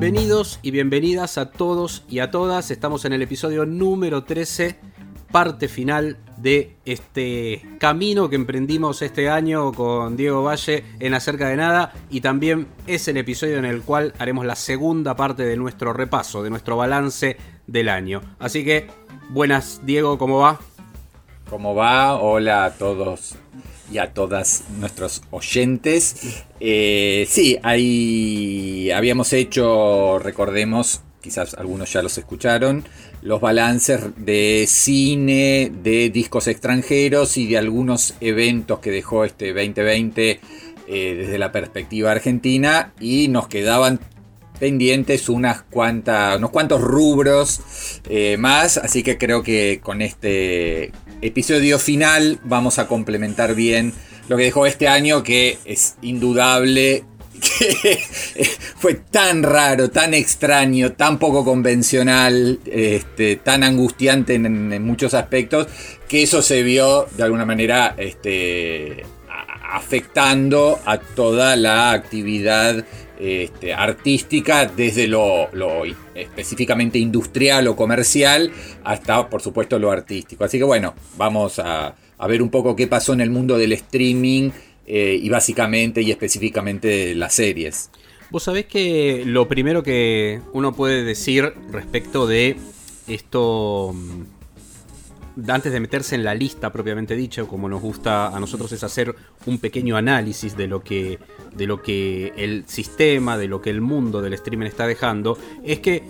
Bien, bienvenidos y bienvenidas a todos y a todas. Estamos en el episodio número 13, parte final de este camino que emprendimos este año con Diego Valle en Acerca de Nada y también es el episodio en el cual haremos la segunda parte de nuestro repaso, de nuestro balance del año. Así que, buenas Diego, ¿cómo va? ¿Cómo va? Hola a todos y a todas nuestros oyentes. Eh, sí, ahí habíamos hecho, recordemos, quizás algunos ya los escucharon, los balances de cine, de discos extranjeros y de algunos eventos que dejó este 2020 eh, desde la perspectiva argentina y nos quedaban pendientes unas cuantas, unos cuantos rubros eh, más, así que creo que con este episodio final vamos a complementar bien lo que dejó este año, que es indudable que fue tan raro, tan extraño, tan poco convencional, este, tan angustiante en, muchos aspectos, que eso se vio de alguna manera este, afectando a toda la actividad este, artística, desde lo, específicamente industrial o comercial hasta, por supuesto, lo artístico. Así que bueno, vamos a, a ver un poco qué pasó en el mundo del streaming eh, y básicamente y específicamente las series. Vos sabés que lo primero que uno puede decir respecto de esto, mm, antes de meterse en la lista propiamente dicho, como nos gusta a nosotros es hacer un pequeño análisis de lo que, de lo que el sistema, de lo que el mundo del streaming está dejando, es que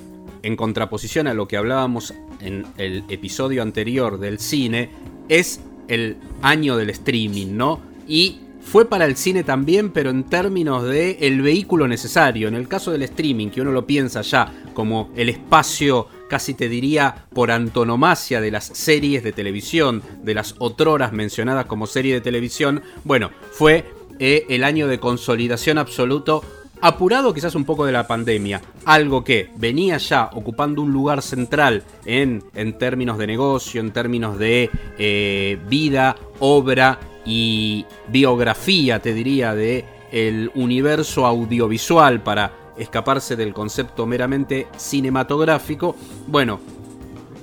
en contraposición a lo que hablábamos en el episodio anterior del cine, es el año del streaming, ¿no? Y fue para el cine también, pero en términos de el vehículo necesario. En el caso del streaming, que uno lo piensa ya como el espacio, casi te diría, por antonomasia de las series de televisión, de las otroras mencionadas como serie de televisión, bueno, fue eh, el año de consolidación absoluto apurado quizás un poco de la pandemia, algo que venía ya ocupando un lugar central en, en términos de negocio, en términos de eh, vida, obra y biografía, te diría, de el universo audiovisual para escaparse del concepto meramente cinematográfico. Bueno,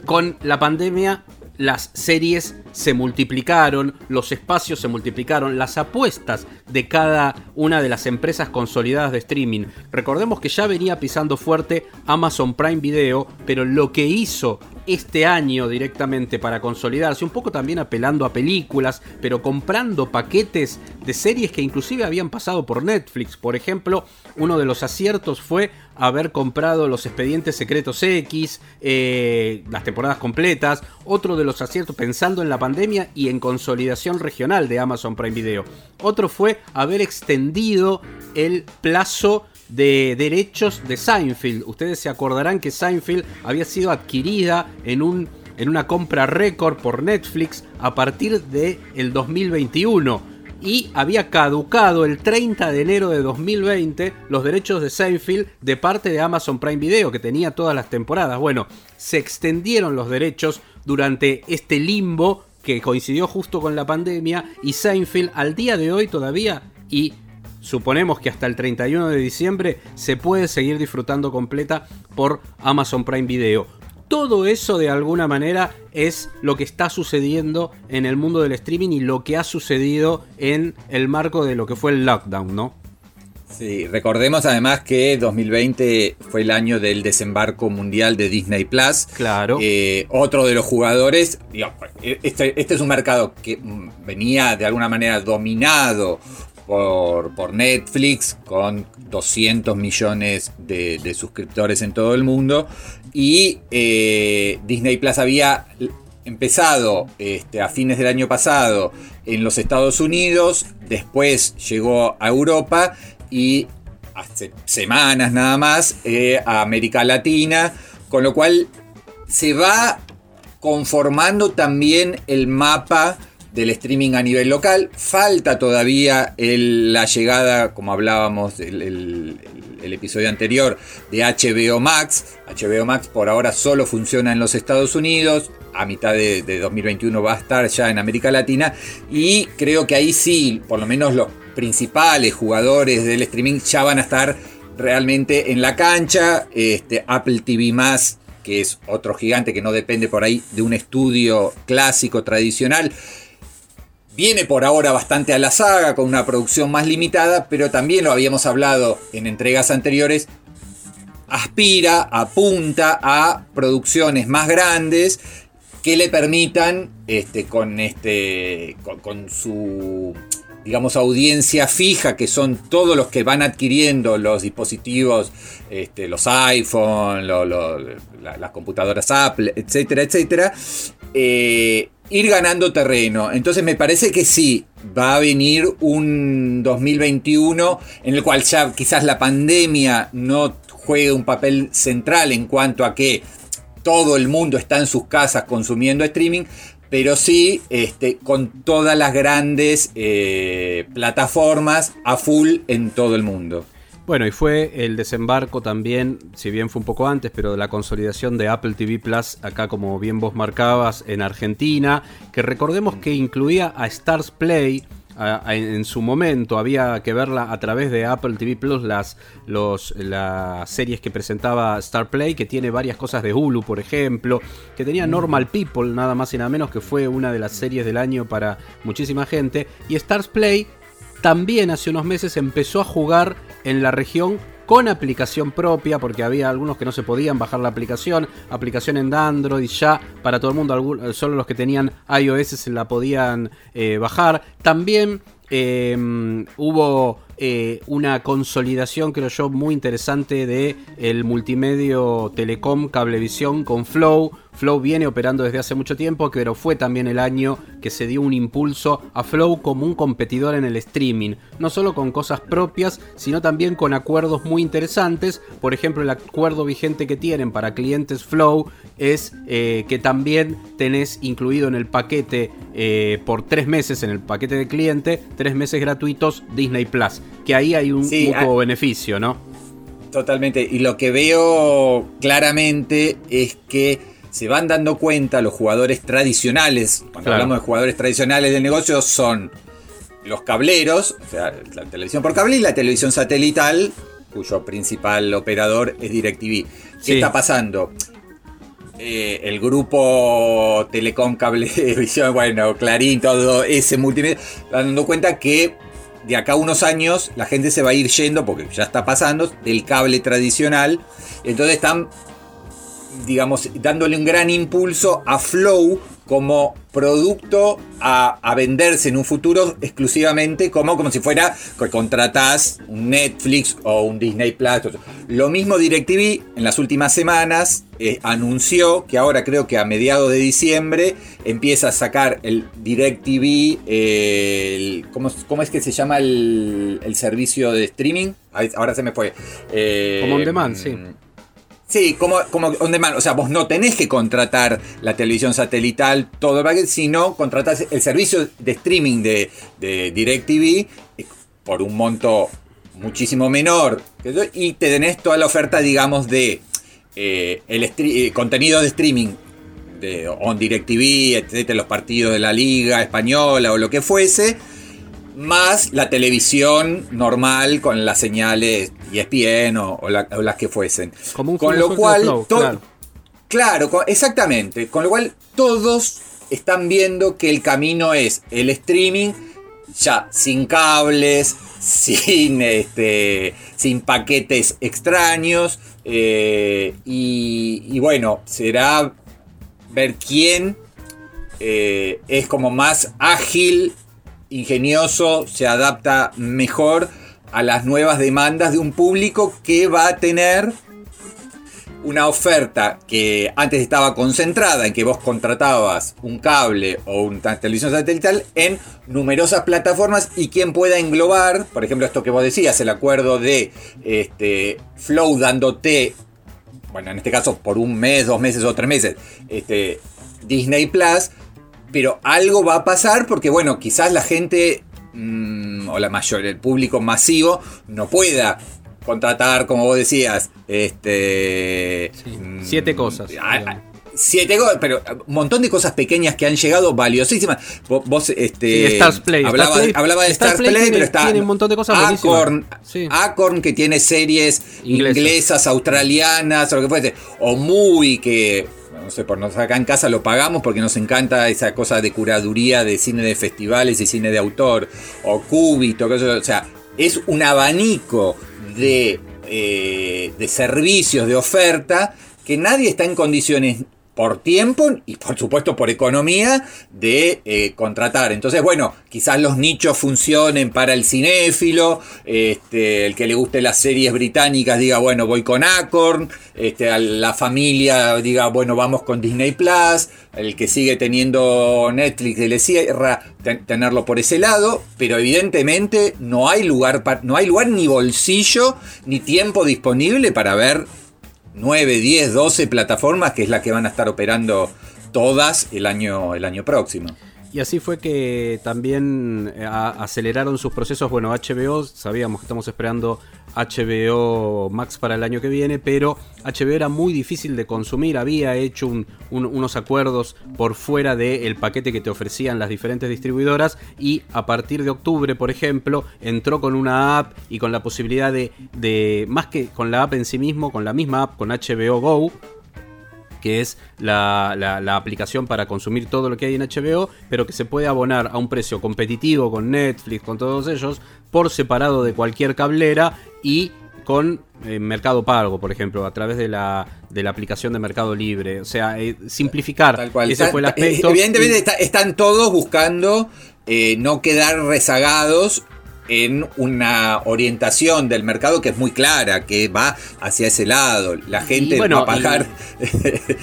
con la pandemia las series se multiplicaron, los espacios se multiplicaron, las apuestas de cada una de las empresas consolidadas de streaming. Recordemos que ya venía pisando fuerte Amazon Prime Video, pero lo que hizo este año directamente para consolidarse, un poco también apelando a películas, pero comprando paquetes de series que inclusive habían pasado por Netflix. Por ejemplo, uno de los aciertos fue haber comprado los expedientes secretos X, eh, las temporadas completas. Otro de los aciertos pensando en la pandemia y en consolidación regional de Amazon Prime Video. Otro fue haber extendido el plazo de derechos de Seinfeld. Ustedes se acordarán que Seinfeld había sido adquirida en un en una compra récord por Netflix a partir de el 2021 y había caducado el 30 de enero de 2020 los derechos de Seinfeld de parte de Amazon Prime Video que tenía todas las temporadas. Bueno, se extendieron los derechos durante este limbo que coincidió justo con la pandemia y Seinfeld al día de hoy todavía y suponemos que hasta el 31 de diciembre se puede seguir disfrutando completa por Amazon Prime Video. Todo eso de alguna manera es lo que está sucediendo en el mundo del streaming y lo que ha sucedido en el marco de lo que fue el lockdown, ¿no? Sí, recordemos además que 2020 fue el año del desembarco mundial de Disney Plus. Claro. Eh, otro de los jugadores, digo, este, este es un mercado que mm, venía de alguna manera dominado por, Netflix, con 200 millones de, de suscriptores en todo el mundo. Y eh, Disney Plus había empezado este, a fines del año pasado en los Estados Unidos, después llegó a Europa y hace semanas nada más eh, a América Latina con lo cual se va conformando también el mapa del streaming a nivel local. Falta todavía la llegada, como hablábamos el, el, episodio anterior, de HBO Max. HBO Max por ahora solo funciona en los Estados Unidos. A mitad de, de 2021 va a estar ya en América Latina. Y creo que ahí sí, por lo menos los principales jugadores del streaming ya van a estar realmente en la cancha. Este, Apple TV Más que es otro gigante que no depende por ahí de un estudio clásico tradicional. Viene por ahora bastante a la saga, con una producción más limitada, pero también lo habíamos hablado en entregas anteriores, aspira, apunta a producciones más grandes que le permitan, este, con, este, con su digamos, audiencia fija, que son todos los que van adquiriendo los dispositivos, este, los iPhone, las computadoras Apple, etcétera, etcétera, eh, ir ganando terreno. Entonces me parece que sí, va a venir un 2021 en el cual ya quizás la pandemia no juegue un papel central en cuanto a que todo el mundo está en sus casas consumiendo streaming, pero sí este, con todas las grandes eh, plataformas a full en todo el mundo. Bueno, y fue el desembarco también, si bien fue un poco antes, pero de la consolidación de Apple TV Plus, acá como bien vos marcabas, en Argentina, que recordemos que incluía a Stars Play, en su momento había que verla a través de Apple TV Plus, las, los, las series que presentaba Star Play, que tiene varias cosas de Hulu, por ejemplo, que tenía Normal People, nada más y nada menos, que fue una de las series del año para muchísima gente. Y Stars Play también hace unos meses empezó a jugar en la región con aplicación propia, porque había algunos que no se podían bajar la aplicación, aplicación en Android ya para todo el mundo, solo los que tenían iOS se la podían eh, bajar. También em, hubo eh, una consolidación, creo yo, muy interesante de el multimedio Telecom Cablevisión con Flow Flow viene operando desde hace mucho tiempo, pero fue también el año que se dio un impulso a Flow como un competidor en el streaming, no solo con cosas propias, sino también con acuerdos muy interesantes. Por ejemplo, el acuerdo vigente que tienen para clientes Flow es eh, que también tenés incluido en el paquete eh, por tres meses, en el paquete de cliente, tres meses gratuitos Disney Plus, que ahí hay un poco ah. beneficio, ¿no? Totalmente, y lo que veo claramente es que se van dando cuenta los jugadores tradicionales, cuando hablamos de jugadores tradicionales del negocio, son los cableros, o sea, la televisión por cable y la televisión satelital, cuyo principal operador es DirecTV. ¿Qué está pasando? Eh, el grupo Telecom Cablevisión, bueno, Clarín, todo ese multimedia, dando cuenta que de acá a unos años la gente se va a ir yendo, porque ya está pasando, del cable tradicional. Entonces están digamos, dándole un gran impulso a Flow como producto a, venderse en un futuro exclusivamente como, como si fuera que contratás un Netflix o un Disney Plus. Lo mismo DirecTV en las últimas semanas eh, anunció que ahora creo que a mediados de diciembre empieza a sacar el DirecTV, eh, ¿cómo, es que se llama el, servicio de streaming? Ahora se me fue. Eh, como on demand, sí. Sí, como, como on demand. O sea, vos no tenés que contratar la televisión satelital, todo el sino contratás el servicio de streaming de, de DirecTV eh, por un monto muchísimo menor. Y te tenés toda la oferta, digamos, de eh, el eh, contenido de streaming de on DirecTV, etcétera, los partidos de la liga española o lo que fuese más la televisión normal con las señales ESPN o, o, las que fuesen. con lo cual, claro. exactamente. Con lo cual todos están viendo que el camino es el streaming ya sin cables, sin, este, sin paquetes extraños. Eh, y, bueno, será ver quién eh, es como más ágil ingenioso, se adapta mejor a las nuevas demandas de un público que va a tener una oferta que antes estaba concentrada en que vos contratabas un cable o una televisión satelital en numerosas plataformas y quien pueda englobar, por ejemplo, esto que vos decías, el acuerdo de este, Flow dándote bueno, en este caso por un mes, dos meses o tres meses, este, Disney Plus, pero algo va a pasar porque, bueno, quizás la gente mm, o la mayor, el público masivo no pueda contratar, como vos decías, este... mm, siete cosas, a- digamos. Siete cosas, pero un montón de cosas pequeñas que han llegado valiosísimas. Vos, vos, este, Sí, Stars Play, hablaba, Stars Play- hablaba de Stars Stars Play Play, tiene- pero está tiene un montón de cosas. Acorn, Sí. Acorn que tiene series inglesas, australianas, o lo que fuese. O Muy que no sé, por nosotros acá en casa lo pagamos porque nos encanta esa cosa de curaduría de cine de festivales y cine de autor. O Cúbito, o sea, es un abanico de, eh, de servicios, de oferta, que nadie está en condiciones por tiempo y por supuesto por economía de eh, contratar. Entonces, bueno, quizás los nichos funcionen para el cinéfilo, este, el que le guste las series británicas diga, bueno, voy con Acorn, este, la familia diga, bueno, vamos con Disney Plus, el que sigue teniendo Netflix le cierra ten- tenerlo por ese lado, pero evidentemente no hay lugar, no hay lugar ni bolsillo ni tiempo disponible para ver 9, 10, 12 plataformas, que es la que van a estar operando todas el año, el año próximo. Y así fue que también eh, aceleraron sus procesos. Bueno, HBO, sabíamos que estamos esperando HBO Max para el año que viene, pero HBO era muy difícil de consumir. Había hecho un- un- unos acuerdos por fuera del paquete que te ofrecían las diferentes distribuidoras y a partir de octubre, por ejemplo, entró con una app y con la posibilidad de, de más que con la app en sí mismo, con la misma app, con HBO Go, que es la, la- la aplicación para consumir todo lo que hay en HBO, pero que se puede abonar a un precio competitivo con Netflix, con todos ellos, por separado de cualquier cablera y con eh, Mercado Pago, por ejemplo, a través de la, de la aplicación de Mercado Libre. O sea, eh, simplificar. Tal cual. Ese Está- fue el aspecto. Evidentemente Y- está- están todos buscando eh, no quedar rezagados en una orientación del mercado que es muy clara, que va hacia ese lado. La gente bueno, va a pagar.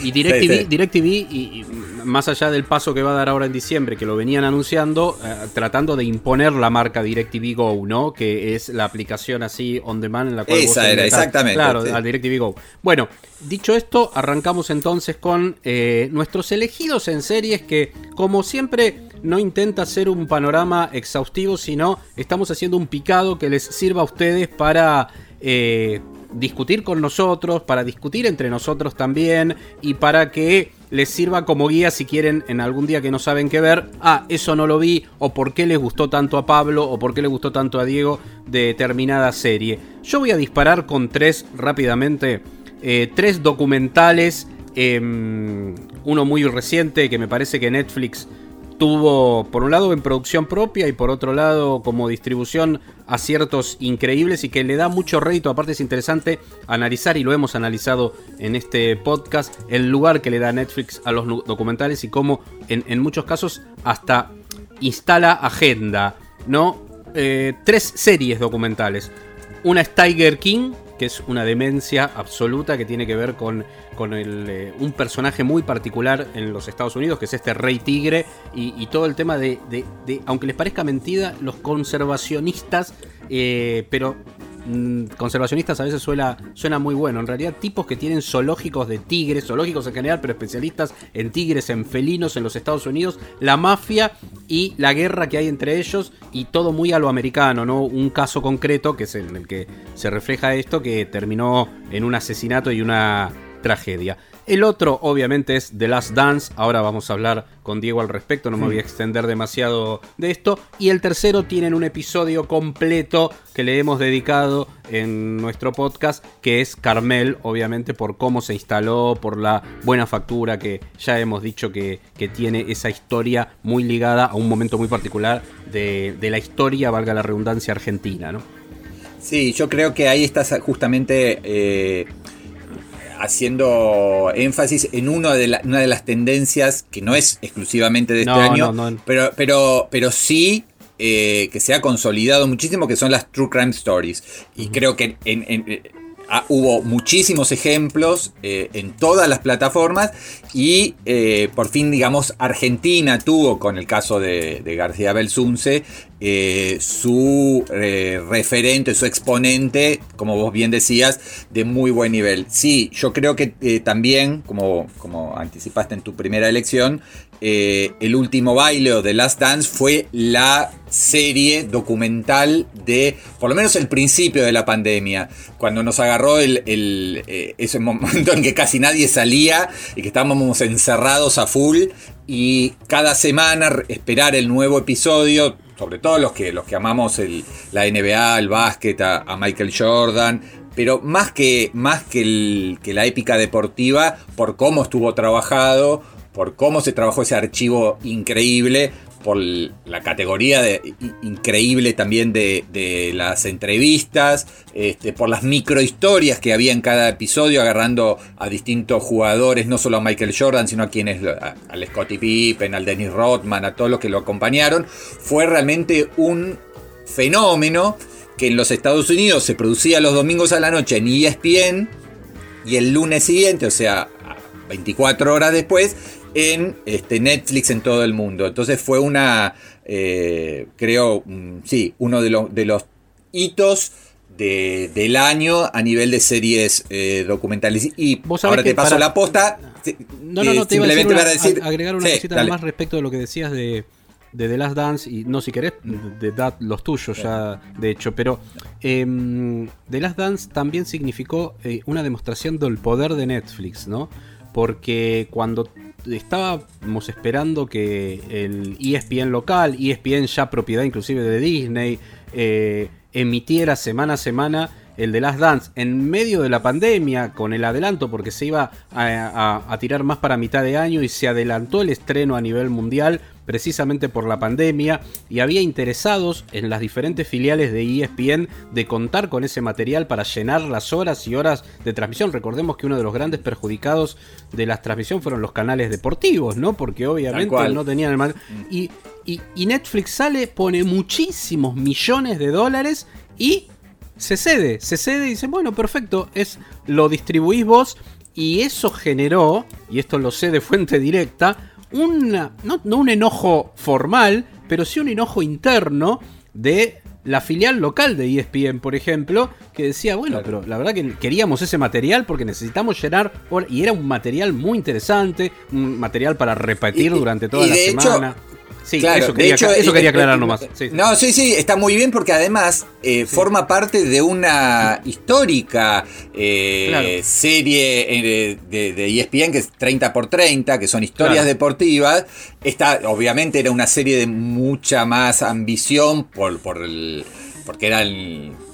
Y DirecTV. DirecTV y, y más allá del paso que va a dar ahora en diciembre, que lo venían anunciando, eh, tratando de imponer la marca DirecTV Go, ¿no? Que es la aplicación así on demand en la cual Esa vos era, exactamente, Claro, sí. al DirecTV Go. Bueno, dicho esto, arrancamos entonces con eh, nuestros elegidos en series que, como siempre, no intenta hacer un panorama exhaustivo, sino estamos haciendo un picado que les sirva a ustedes para eh, discutir con nosotros, para discutir entre nosotros también y para que les sirva como guía si quieren en algún día que no saben qué ver, ah, eso no lo vi, o por qué les gustó tanto a Pablo, o por qué le gustó tanto a Diego de determinada serie. Yo voy a disparar con tres rápidamente, eh, tres documentales, em, uno muy reciente que me parece que Netflix tuvo por un lado en producción propia y por otro lado como distribución aciertos increíbles y que le da mucho rédito, aparte es interesante analizar y lo hemos analizado en este podcast, el lugar que le da Netflix a los documentales y cómo en, en muchos casos hasta instala agenda, ¿no? Eh, tres series documentales. Una es Tiger King, es una demencia absoluta que tiene que ver con, con el, eh, un personaje muy particular en los Estados Unidos, que es este rey tigre, y, todo el tema de, aunque les parezca mentira, los conservacionistas, eh, pero conservacionistas a veces suena, suena muy bueno. En realidad, tipos que tienen zoológicos de tigres, zoológicos en general, pero especialistas en tigres, en felinos en los Estados Unidos, la mafia y la guerra que hay entre ellos, y todo muy a lo americano, ¿no? Un caso concreto que es en el que se refleja esto, que terminó en un asesinato y una tragedia. El otro, obviamente, es The Last Dance. Ahora vamos a hablar con Diego al respecto, no me voy a extender demasiado de esto. Y el tercero tienen un episodio completo que le hemos dedicado en nuestro podcast, que es Carmel, obviamente, por cómo se instaló, por la buena factura que ya hemos dicho que, que tiene esa historia muy ligada a un momento muy particular de, de la historia, valga la redundancia, argentina, ¿no? Sí, yo creo que ahí estás justamente eh, haciendo énfasis en uno de la- una de las tendencias que no es exclusivamente de este No, año, no, no. Pero, pero, pero sí eh, que se ha consolidado muchísimo, que son las True Crime Stories. Y creo que en- en- ah, hubo muchísimos ejemplos eh, en todas las plataformas y eh, por fin, digamos, Argentina tuvo, con el caso de, de García Belsunce, eh, su eh, referente, su exponente, como vos bien decías, de muy buen nivel. Sí, yo creo que eh, también, como, como anticipaste en tu primera elección, el último baile o The Last Dance fue la serie documental de, por lo menos el principio de la pandemia, cuando nos agarró el, ese momento en que casi nadie salía y que estábamos encerrados a full y cada semana esperar el nuevo episodio, sobre todo los que, los que amamos la NBA, el básquet, a, Michael Jordan, pero más que, más que, que la épica deportiva, por cómo estuvo trabajado, por cómo se trabajó ese archivo increíble, por la categoría de, increíble también de, las entrevistas, este, por las microhistorias que había en cada episodio, agarrando a distintos jugadores, no solo a Michael Jordan, sino a quienes, al Scottie Pippen, al Dennis Rodman, a todos los que lo acompañaron. Fue realmente un fenómeno que en los Estados Unidos se producía los domingos a la noche en ESPN y el lunes siguiente, o sea, 24 horas después, en este, Netflix en todo el mundo. Entonces fue una, eh, creo, mm, sí, uno de, los de los hitos del año a nivel de series eh, documentales. Y ahora te paso la posta. No, no, no, te iba a decir, agregar una cosita más respecto de lo que decías de, de The Last Dance, y no si querés, de, los tuyos ya, de hecho, pero em, The Last Dance también significó eh, una demostración del poder de Netflix, ¿no? Porque cuando estábamos esperando que el ESPN local, ESPN ya propiedad inclusive de Disney, eh, emitiera semana a semana el de Last Dance. En medio de la pandemia con el adelanto porque se iba a, tirar más para mitad de año y se adelantó el estreno a nivel mundial precisamente por la pandemia y había interesados en las diferentes filiales de ESPN de contar con ese material para llenar las horas y horas de transmisión. Recordemos que uno de los grandes perjudicados de la transmisión fueron los canales deportivos, ¿no? Porque obviamente no tenían el material. Y, y Netflix sale, pone muchísimos millones de dólares y se cede, se cede y dice, bueno, perfecto, es lo distribuís vos y eso generó, y esto lo sé de fuente directa, una, no, un enojo formal, pero sí un enojo interno de la filial local de ESPN, por ejemplo, que decía, bueno, pero la verdad que queríamos ese material porque necesitamos llenar, y era un material muy interesante, un material para repetir durante toda la semana. Sí, eso quería, eso quería aclarar nomás. No, sí, sí, está muy bien porque además eh, forma parte de una histórica eh, serie eh, de, ESPN que es 30 por 30, que son historias deportivas. Esta obviamente era una serie de mucha más ambición por, por el, porque eran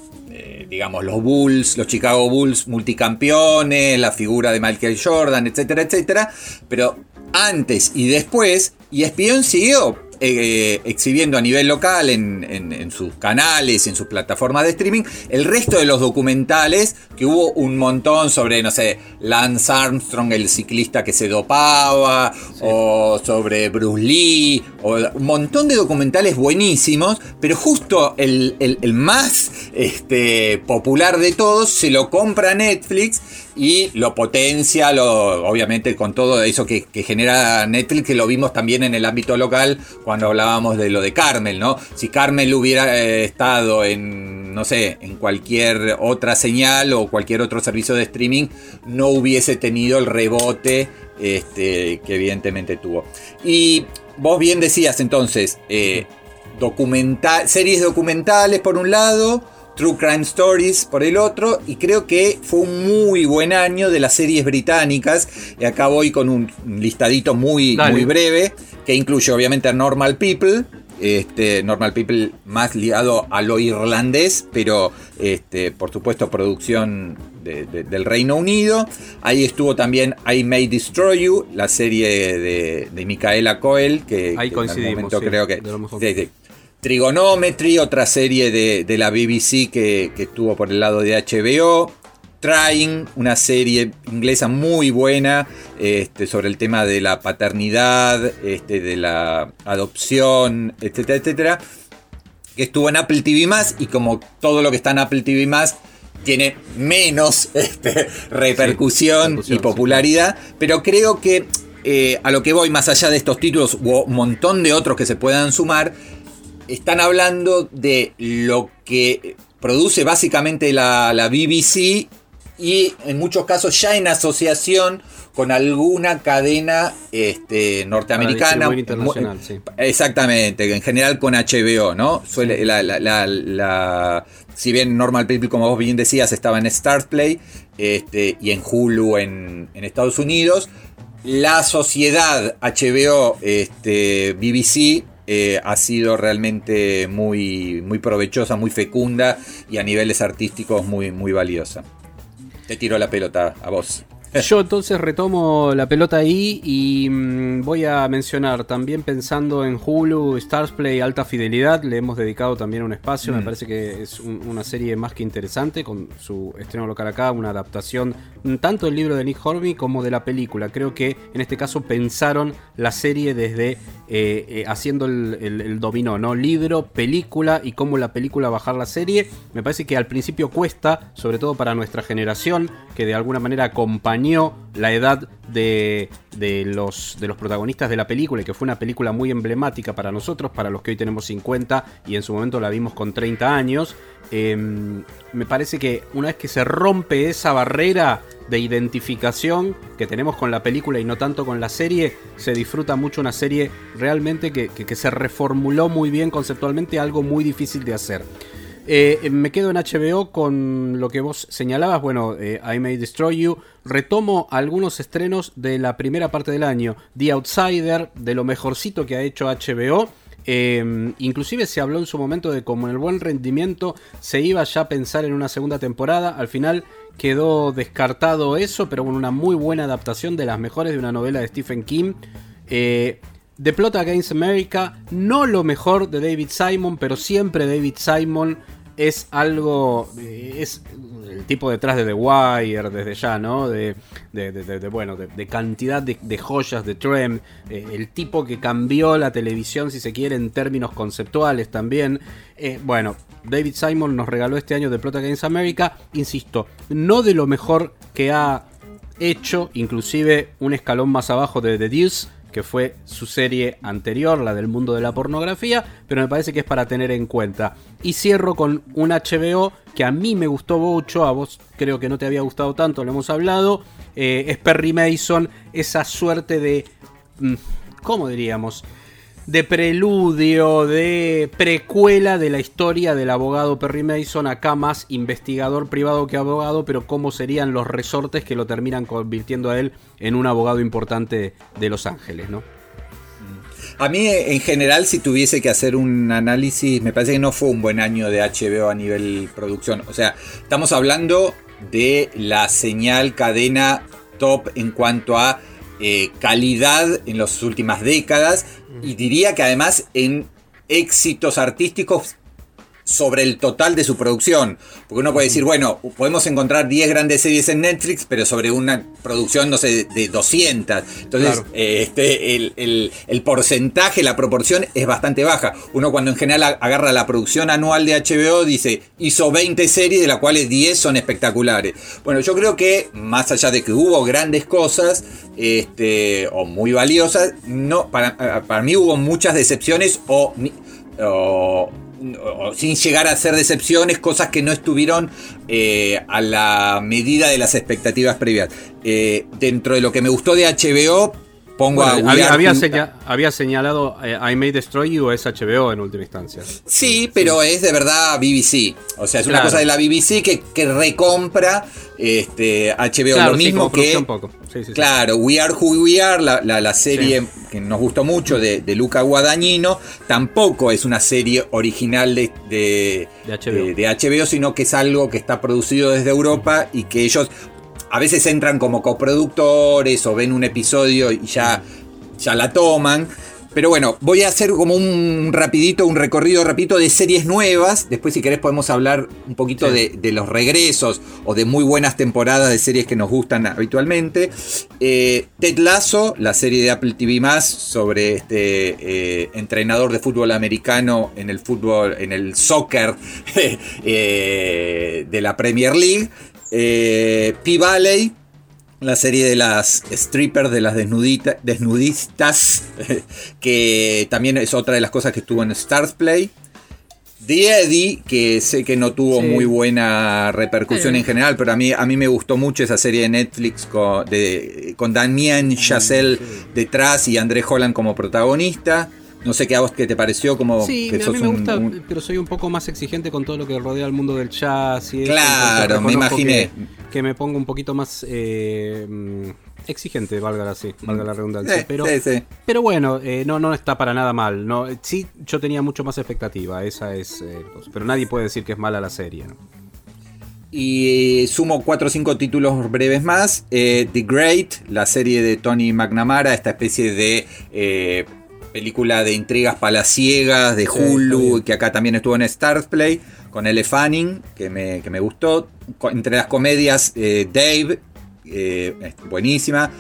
digamos, los Bulls, los Chicago Bulls multicampeones, la figura de Michael Jordan, etcétera, etcétera. Pero antes y después, y ESPN siguió eh, exhibiendo a nivel local en, sus canales, en sus plataformas de streaming, el resto de los documentales, que hubo un montón sobre, no sé, Lance Armstrong, el ciclista que se dopaba, o sobre Bruce Lee, o un montón de documentales buenísimos, pero justo el, más este, popular de todos se lo compra Netflix y lo potencia, lo, obviamente con todo eso que, genera Netflix, que lo vimos también en el ámbito local cuando hablábamos de lo de Carmel, ¿no? Si Carmel hubiera eh, estado en, no sé, en cualquier otra señal o cualquier otro servicio de streaming, no hubiese tenido el rebote este, que evidentemente tuvo. Y vos bien decías entonces, eh, series documentales por un lado, True Crime Stories por el otro, y creo que fue un muy buen año de las series británicas. Y acá voy con un listadito muy, muy breve, que incluye obviamente a Normal People. Este, Normal People más ligado a lo irlandés, pero este, por supuesto producción del Reino Unido. Ahí estuvo también I May Destroy You, la serie de, de Micaela Coel, que, Ahí coincidimos, creo que... Trigonometry, otra serie de, la BBC que, estuvo por el lado de HBO. Trying, una serie inglesa muy buena este, sobre el tema de la paternidad, este, de la adopción, etcétera, etcétera. Que estuvo en Apple TV y como todo lo que está en Apple TV tiene menos este, repercusión, y popularidad, pero creo que eh, a lo que voy más allá de estos títulos o un montón de otros que se puedan sumar, están hablando de lo que produce básicamente la, la BBC y en muchos casos ya en asociación con alguna cadena este, norteamericana. Internacional, sí. Exactamente, en general con HBO, ¿no? Suele, la, la- la- la- si bien Normal People, como vos bien decías, estaba en Startplay este, y en Hulu en, en Estados Unidos, la sociedad HBO este, BBC eh, ha sido realmente muy, muy provechosa, muy fecunda y a niveles artísticos muy, muy valiosa. Te tiro la pelota a vos. Yo entonces retomo la pelota ahí y mm, voy a mencionar también pensando en Hulu, Stars Play, Alta Fidelidad, le hemos dedicado también un espacio, me Mm. parece que es un- una serie más que interesante con su estreno local acá, una adaptación mm, tanto del libro de Nick Hornby como de la película. Creo que en este caso pensaron la serie desde eh, eh, haciendo el, el- el dominó, ¿no? Libro, película y cómo la película bajar la serie. Me parece que al principio cuesta, sobre todo para nuestra generación, que de alguna manera la edad de, de los, de los protagonistas de la película que fue una película muy emblemática para nosotros, para los que hoy tenemos 50 y en su momento la vimos con 30 años. Eh, me parece que una vez que se rompe esa barrera de identificación que tenemos con la película y no tanto con la serie, se disfruta mucho una serie realmente que- que se reformuló muy bien conceptualmente, algo muy difícil de hacer. Eh, me quedo en HBO con lo que vos señalabas, bueno, eh, I May Destroy You. Retomo algunos estrenos de la primera parte del año. The Outsider, de lo mejorcito que ha hecho HBO. Eh, inclusive se habló en su momento de cómo en el buen rendimiento se iba ya a pensar en una segunda temporada. Al final quedó descartado eso, pero con una muy buena adaptación de las mejores de una novela de Stephen King. The Plot Against America, no lo mejor de David Simon, pero siempre David Simon es algo. eh, Es el tipo detrás de The Wire, desde ya, ¿no? De, de- de- de- de, bueno, de, de cantidad de, de joyas de Trem. eh, el tipo que cambió la televisión, si se quiere, en términos conceptuales también. Eh, bueno, David Simon nos regaló este año The Plot Against America. Insisto, no de lo mejor que ha hecho, inclusive un escalón más abajo de The Deuce, que fue su serie anterior, la del mundo de la pornografía, pero me parece que es para tener en cuenta. Y cierro con un HBO que a mí me gustó mucho, a vos creo que no te había gustado tanto, lo hemos hablado, eh, es Perry Mason, esa suerte de... mm, ¿Cómo diríamos? De preludio, de precuela de la historia del abogado Perry Mason, acá más investigador privado que abogado, pero cómo serían los resortes que lo terminan convirtiendo a él en un abogado importante de Los Ángeles, ¿no? A mí, en general, si tuviese que hacer un análisis, me parece que no fue un buen año de HBO a nivel producción. O sea, estamos hablando de la señal cadena top en cuanto a eh, calidad en las últimas décadas y diría que además en éxitos artísticos sobre el total de su producción. Porque uno puede decir, bueno, podemos encontrar 10 grandes series en Netflix, pero sobre una producción, no sé, de 200. Entonces, Claro. eh, este, el, el- el porcentaje, la proporción es bastante baja. Uno cuando en general agarra la producción anual de HBO dice, hizo 20 series, de las cuales 10 son espectaculares. Bueno, yo creo que, más allá de que hubo grandes cosas, este, o muy valiosas, no, para, para mí hubo muchas decepciones o- sin llegar a ser decepciones, cosas que no estuvieron eh, a la medida de las expectativas previas. Eh, dentro de lo que me gustó de HBO, pongo Bueno, a había, señalado eh, I May Destroy You es HBO en última instancia. Sí, pero es de verdad BBC. O sea, es una cosa de la BBC que, que recompra este, HBO. Claro, lo sí, mismo como que. poco. Sí, sí, sí. Claro, We Are Who We Are, la, la- la serie que nos gustó mucho de, de Luca Guadagnino, tampoco es una serie original de, de, De HBO. de- de HBO, sino que es algo que está producido desde Europa y que ellos a veces entran como coproductores o ven un episodio y ya, ya la toman. Pero bueno, voy a hacer como un rapidito, un recorrido rapidito de series nuevas. Después si querés podemos hablar un poquito Sí. de, de los regresos o de muy buenas temporadas de series que nos gustan habitualmente. Eh, Ted Lasso, la serie de Apple TV Más sobre este eh, entrenador de fútbol americano en el fútbol, en el soccer eh, de la Premier League. Eh, P-Valley, la serie de las strippers, de las desnudita, desnudistas, que también es otra de las cosas que estuvo en Stars Play. The Eddie, que sé que no tuvo Sí. muy buena repercusión en general, pero a mí, a mí me gustó mucho esa serie de Netflix con, de, con Damien Chazelle detrás y André Holland como protagonista. No sé qué a vos qué te pareció, como Sí, que a mí me gusta, un- pero soy un poco más exigente con todo lo que rodea el mundo del jazz y Claro, me imaginé. Que, que me pongo un poquito más eh, exigente, valga la, sí, valga la redundancia. Sí, pero, sí, sí. pero bueno, eh, no, no está para nada mal. No, sí, yo tenía mucho más expectativa, esa es. eh, pero nadie puede decir que es mala la serie. ¿no? Y sumo cuatro o cinco títulos breves más. Eh, The Great, la serie de Tony McNamara, esta especie de eh, película de intrigas palaciegas de Sí, Hulu, bien. que acá también estuvo en Stars Play, con Elle Fanning, que me, que me gustó. Entre las comedias, eh, Dave, eh, buenísima.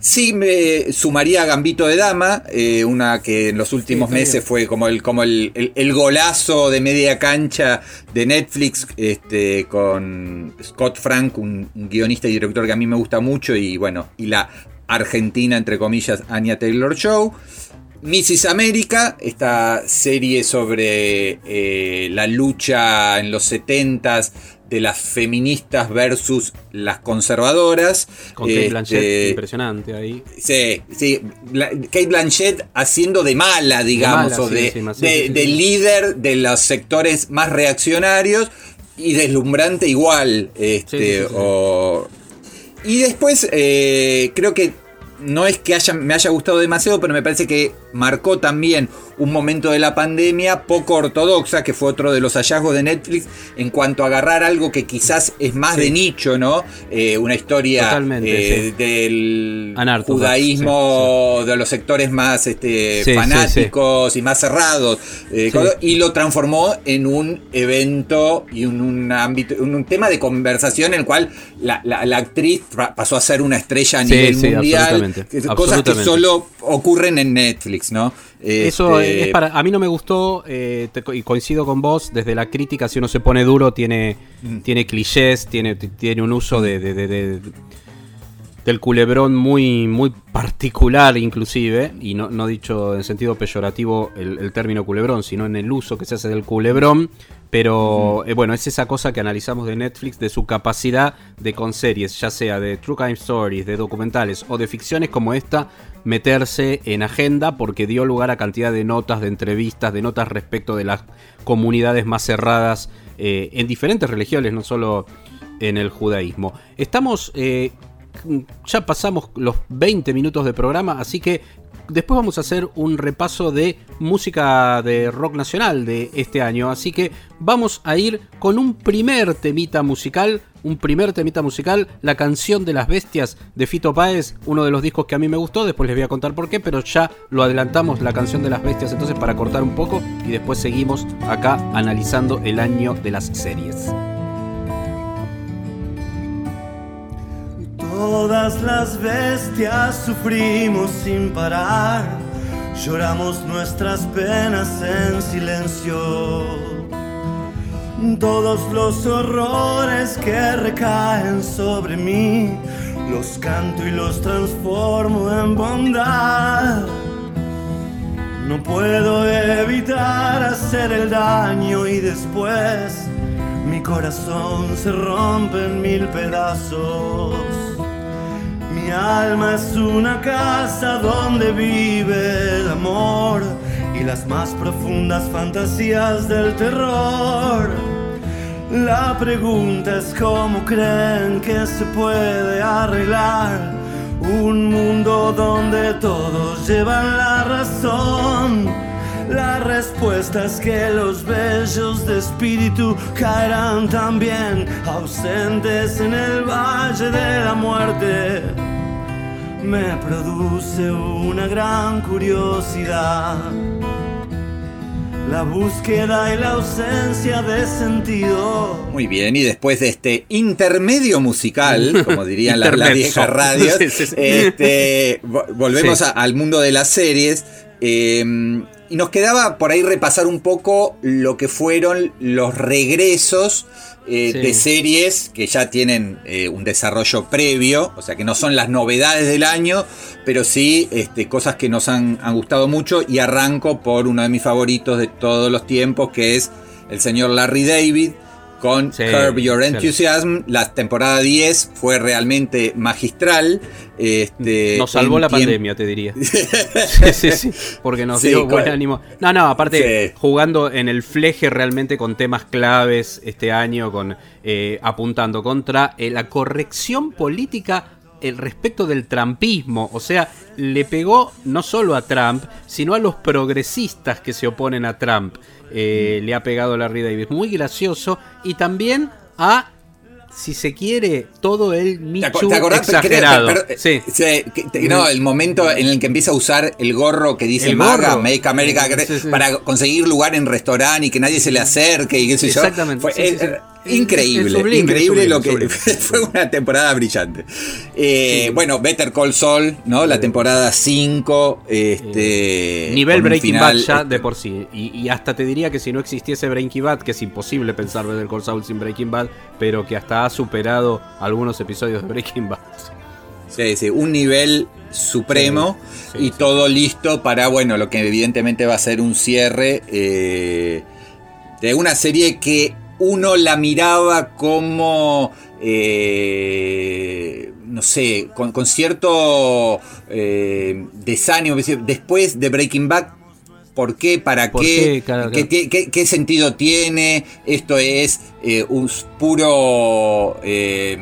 Sí, me sumaría a Gambito de Dama, eh, una que en los últimos meses fue como el, como el, el- el golazo de media cancha de Netflix, este, con Scott Frank, un, un guionista y director que a mí me gusta mucho, y bueno, y la argentina, entre comillas, Anya Taylor Show. Mrs. América, esta serie sobre eh, la lucha en los 70s de las feministas versus las conservadoras. Con Kate Este, Blanchett, impresionante ahí. Sí, sí. Kate Blanchett haciendo de mala, digamos, mala, o sí, de, sí, líder de los sectores más reaccionarios y deslumbrante igual. Este, o- Y después, eh, creo que no es que haya, me haya gustado demasiado, pero me parece que marcó también un momento de la pandemia poco ortodoxa, que fue otro de los hallazgos de Netflix, en cuanto a agarrar algo que quizás es más de nicho, ¿no? Eh, una historia eh, del judaísmo de los sectores más este, fanáticos y más cerrados, eh, y lo transformó en un evento y un, un ámbito, un, un tema de conversación en el cual la, la- la actriz pa- pasó a ser una estrella a nivel mundial, absolutamente, cosas que solo ocurren en Netflix, ¿no? Eso Este, es para. A mí no me gustó, eh, te y coincido con vos, desde la crítica, si uno se pone duro, tiene, Mm. tiene clichés, tiene, tiene un uso de, de- de- de- del culebrón muy, muy particular, inclusive, y no, no dicho en sentido peyorativo el, el término culebrón, sino en el uso que se hace del culebrón. Pero eh, bueno, es esa cosa que analizamos de Netflix, de su capacidad de con series, ya sea de True Crime Stories, de documentales o de ficciones como esta, meterse en agenda porque dio lugar a cantidad de notas, de entrevistas, de notas respecto de las comunidades más cerradas eh, en diferentes religiones, no solo en el judaísmo. Estamos, eh, ya pasamos los 20 minutos de programa, así que después vamos a hacer un repaso de música de rock nacional de este año, así que vamos a ir con un primer temita musical, un primer temita musical, la canción de las bestias de Fito Páez, uno de los discos que a mí me gustó, después les voy a contar por qué, pero ya lo adelantamos, la canción de las bestias, entonces para cortar un poco y después seguimos acá analizando el año de las series. Todas las bestias sufrimos sin parar, lloramos nuestras penas en silencio. Todos los horrores que recaen sobre mí, los canto y los transformo en bondad. No puedo evitar hacer el daño y después mi corazón se rompe en mil pedazos. Mi alma es una casa donde vive el amor y las más profundas fantasías del terror. La pregunta es cómo creen que se puede arreglar un mundo donde todos llevan la razón. La respuesta es que los bellos de espíritu caerán también ausentes en el valle de la muerte. Me produce una gran curiosidad. La búsqueda y la ausencia de sentido. Muy bien, y después de este intermedio musical, como dirían las, Intermezzo. viejas radios, Sí, sí, sí. este, vo- volvemos Sí. a- al mundo de las series. eh, y nos quedaba por ahí repasar un poco lo que fueron los regresos eh, Sí. de series que ya tienen eh, un desarrollo previo, o sea que no son las novedades del año, pero sí este, cosas que nos han, han gustado mucho y arranco por uno de mis favoritos de todos los tiempos, que es el señor Larry David. Con Sí, Curb Your. Enthusiasm, la temporada 10 fue realmente magistral. Este, Nos salvó la pandemia, te diría. sí, sí, sí, porque nos Sí, dio buen ánimo. No, no, aparte, jugando en el fleje realmente con temas claves este año, con eh, apuntando contra eh, la corrección política el respecto del trampismo. O sea, le pegó no solo a Trump, sino a los progresistas que se oponen a Trump. Eh, le ha pegado Larry Davis. Muy gracioso. Y también a, si se quiere, todo el ¿Te, Michu te acordás? Pero- exagerado. pero- pero- sí. sí, que- te- no, el momento en el que empieza a usar el gorro que dice El MAGA. Make America Sí, sí. para conseguir lugar en restaurante y que nadie se le acerque y qué sé yo. Exactamente, Fue, eh, eh, increíble, sublime, increíble lo que fue una temporada brillante. Eh, Bueno, Better Call Saul, ¿no? La temporada 5. Este, Nivel con un Breaking Bad ya de por sí. Y, y hasta te diría que si no existiese Breaking Bad, que es imposible pensar Better Call Saul sin Breaking Bad, pero que hasta ha superado algunos episodios de Breaking Bad. Sí, sí, un nivel supremo Sí, sí, y sí. todo listo para, bueno, lo que evidentemente va a ser un cierre eh, de una serie que uno la miraba como, eh, no sé, con, con cierto eh, desánimo. Después de Breaking Bad, ¿Por qué? ¿Para ¿Por qué? qué? Claro, ¿Qué, claro. qué- qué- qué sentido tiene? Esto es eh, un puro eh,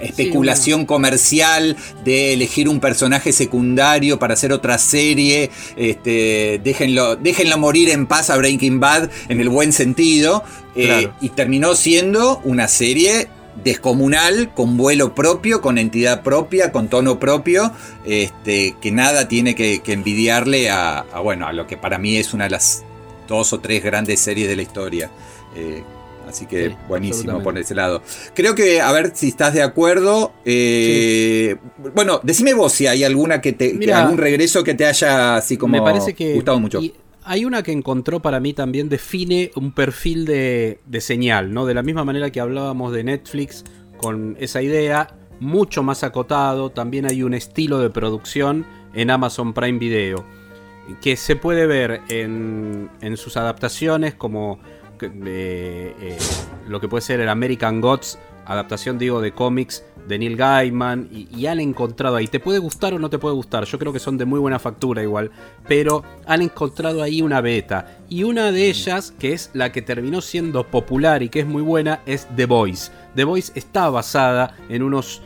especulación comercial de elegir un personaje secundario para hacer otra serie. Este, déjenlo, déjenlo morir en paz a Breaking Bad en el buen sentido. Eh, Claro. Y terminó siendo una serie descomunal, con vuelo propio, con entidad propia, con tono propio, este, que nada tiene que, que envidiarle a, a, bueno, a lo que para mí es una de las dos o tres grandes series de la historia. Eh, así que Sí, buenísimo por ese lado. Creo que, a ver si estás de acuerdo. eh, Bueno, decime vos si hay alguna que te, que Mira, algún regreso que te haya así como Me parece que. gustado mucho. y hay una que encontró para mí también define un perfil de, señal, ¿no? De la misma manera que hablábamos de Netflix con esa idea, mucho más acotado. También hay un estilo de producción en Amazon Prime Video que se puede ver en, en sus adaptaciones como eh, eh, lo que puede ser el American Gods, adaptación digo de cómics de Neil Gaiman y, y han encontrado ahí, te puede gustar o no te puede gustar, yo creo que son de muy buena factura igual, pero han encontrado ahí una beta. Y una de ellas, que es la que terminó siendo popular y que es muy buena, es The Voice. The Voice está basada en unos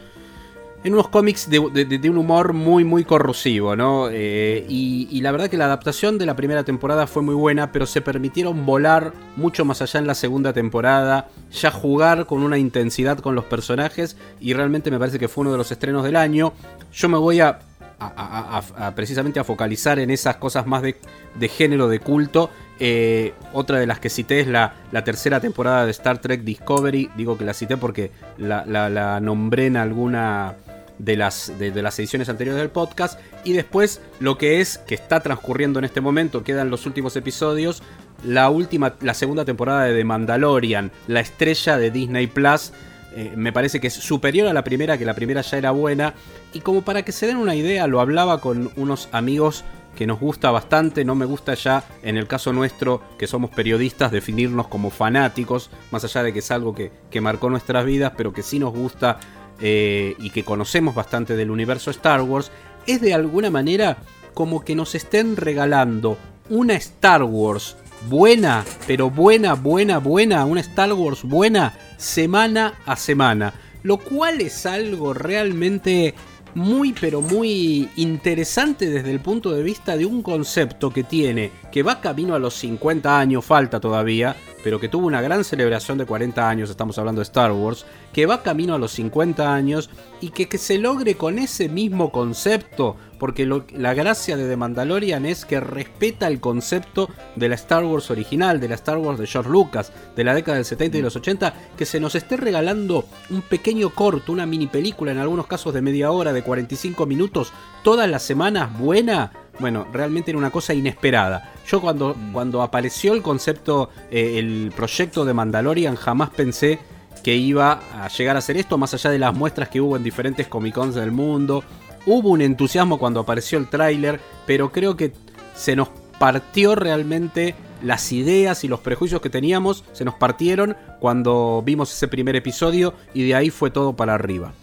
en unos cómics de, un humor muy, muy corrosivo, ¿no? Eh, y, la verdad que la adaptación de la primera temporada fue muy buena, pero se permitieron volar mucho más allá en la segunda temporada, ya jugar con una intensidad con los personajes, y realmente me parece que fue uno de los estrenos del año. Yo me voy a, a- precisamente a focalizar en esas cosas más de, de género, de culto. Eh, otra de las que cité es la, la tercera temporada de Star Trek Discovery. Digo que la cité porque la- la nombré en alguna de las, de, las ediciones anteriores del podcast. Y después lo que es, que está transcurriendo en este momento, quedan los últimos episodios. La última, la segunda temporada de The Mandalorian, la estrella de Disney Plus. Eh, me parece que es superior a la primera, que la primera ya era buena. Y como para que se den una idea, lo hablaba con unos amigos que nos gusta bastante, no me gusta ya, en el caso nuestro, que somos periodistas, definirnos como fanáticos, más allá de que es algo que, que marcó nuestras vidas, pero que sí nos gusta eh, y que conocemos bastante del universo Star Wars, es de alguna manera como que nos estén regalando una Star Wars buena, pero buena, buena, buena, una Star Wars buena, semana a semana. Lo cual es algo realmente muy, pero muy interesante desde el punto de vista de un concepto que tiene, que va camino a los 50 años, falta todavía, pero que tuvo una gran celebración de 40 años, estamos hablando de Star Wars, que va camino a los 50 años y que, que se logre con ese mismo concepto, porque lo- la gracia de The Mandalorian es que respeta el concepto de la Star Wars original, de la Star Wars de George Lucas, de la década del 70 y los 80, que se nos esté regalando un pequeño corto, una mini película, en algunos casos de media hora, de 45 minutos, todas las semanas, buena. Bueno, realmente era una cosa inesperada. Yo cuando, cuando apareció el concepto, eh, el proyecto de Mandalorian, jamás pensé que iba a llegar a ser esto, más allá de las muestras que hubo en diferentes Comic Cons del mundo. Hubo un entusiasmo cuando apareció el tráiler, pero creo que se nos partió realmente las ideas y los prejuicios que teníamos, se nos partieron cuando vimos ese primer episodio y de ahí fue todo para arriba.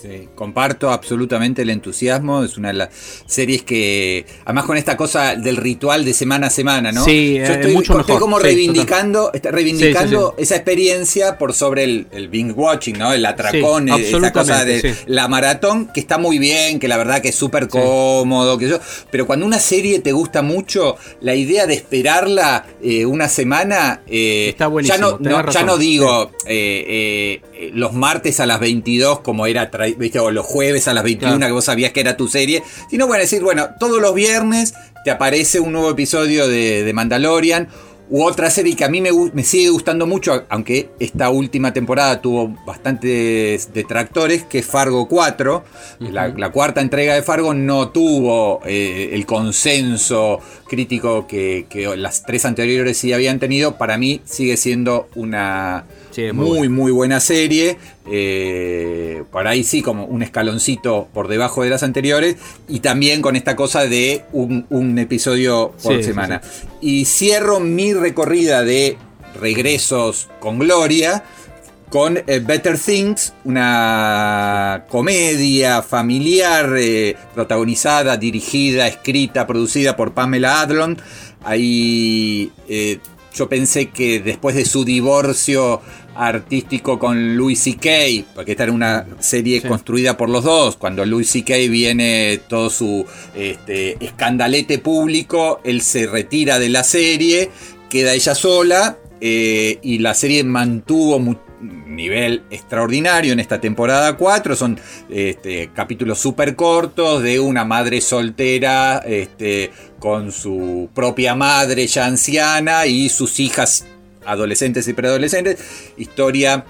Sí, comparto absolutamente el entusiasmo. Es una de las series que, además con esta cosa del ritual de semana a semana, ¿no? Sí, Yo eh, estoy, mucho estoy mejor. como Sí, reivindicando, está reivindicando Sí, esa experiencia por sobre el, el binge watching, ¿no? El atracón, Sí, esa cosa de sí. la maratón, que está muy bien, que la verdad que es súper cómodo, que yo. Pero cuando una serie te gusta mucho, la idea de esperarla eh, una semana. eh, Está buenísimo, Ya no, ya no digo los martes a las 22 como era, tra- ¿viste? o los jueves a las 21 Claro. que vos sabías que era tu serie, sino bueno, decir, bueno, todos los viernes te aparece un nuevo episodio de, de Mandalorian. U otra serie que a mí me, me sigue gustando mucho, aunque esta última temporada tuvo bastantes detractores, que es Fargo 4. la, la cuarta entrega de Fargo no tuvo eh, el consenso crítico que, que las tres anteriores sí habían tenido. Para mí sigue siendo una Sí, muy muy, buena. muy buena serie. eh, por ahí sí, como un escaloncito por debajo de las anteriores. Y también con esta cosa de un, un episodio por Sí, sí, semana. Y cierro mi recorrida de regresos con Gloria con eh, Better Things, una comedia familiar eh, protagonizada, dirigida, escrita, producida por Pamela Adlon. Ahí yo pensé que después de su divorcio artístico con Louis C.K., porque esta era una serie Sí. construida por los dos, cuando Louis C.K. viene todo su este, escandalete público, él se retira de la serie, queda ella sola eh, y la serie mantuvo un nivel extraordinario en esta temporada 4. Son este, capítulos súper cortos de una madre soltera este, con su propia madre ya anciana y sus hijas adolescentes y preadolescentes. Historia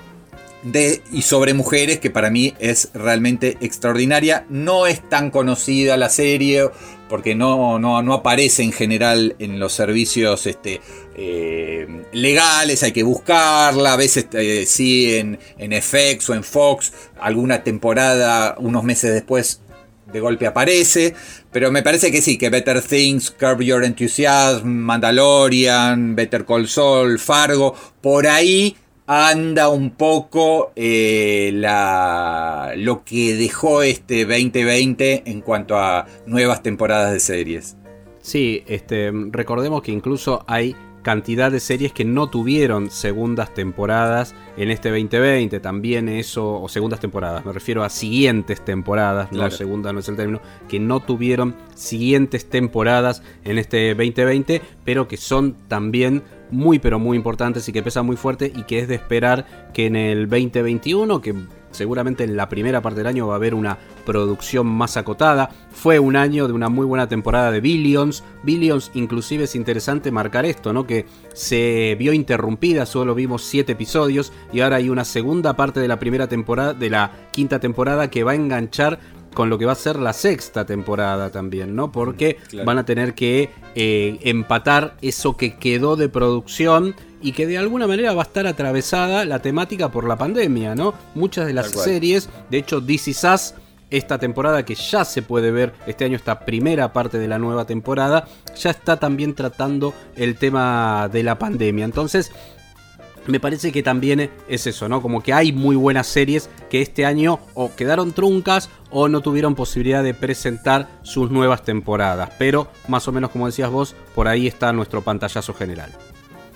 de y sobre mujeres que para mí es realmente extraordinaria. No es tan conocida la serie porque no, no, no aparece en general en los servicios este, eh, legales, hay que buscarla, a veces eh, sí en, en FX o en Fox, alguna temporada unos meses después de golpe aparece, pero me parece que sí, que Better Things, Curb Your Enthusiasm, Mandalorian, Better Call Saul, Fargo, por ahí anda un poco eh, la, lo que dejó este 2020 en cuanto a nuevas temporadas de series. Sí, este, recordemos que incluso hay cantidad de series que no tuvieron segundas temporadas en este 2020. También eso, o segundas temporadas, me refiero a siguientes temporadas, no Claro. segunda no es el término, que no tuvieron siguientes temporadas en este 2020, pero que son también muy pero muy importantes y que pesan muy fuerte y que es de esperar que en el 2021, que seguramente en la primera parte del año va a haber una producción más acotada. Fue un año de una muy buena temporada de Billions. Billions inclusive es interesante marcar esto, ¿no? Que se vio interrumpida, solo vimos 7 episodios y ahora hay una segunda parte de la primera temporada, de la quinta temporada que va a enganchar con lo que va a ser la sexta temporada también, ¿no? Porque claro. van a tener que eh, empatar eso que quedó de producción y que de alguna manera va a estar atravesada la temática por la pandemia, ¿no? Muchas de las series, de hecho, This Is Us, esta temporada que ya se puede ver este año, esta primera parte de la nueva temporada, ya está también tratando el tema de la pandemia. Entonces, me parece que también es eso, ¿no? Como que hay muy buenas series que este año o quedaron truncas o no tuvieron posibilidad de presentar sus nuevas temporadas. Pero más o menos como decías vos, por ahí está nuestro pantallazo general.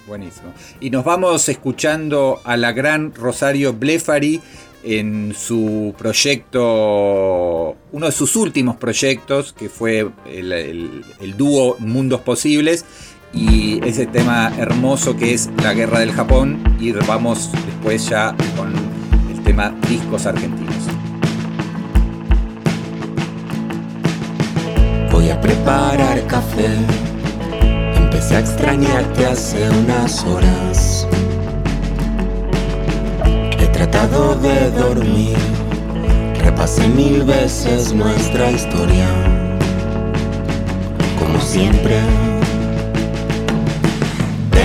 Buenísimo. Y nos vamos escuchando a la gran Rosario Blefari en su proyecto, uno de sus últimos proyectos, que fue el, el- el dúo Mundos Posibles, y ese tema hermoso que es la guerra del Japón, y vamos después ya con el tema discos argentinos. Voy a preparar café. Empecé a extrañarte hace unas horas. He tratado de dormir, repase mil veces nuestra historia, como siempre.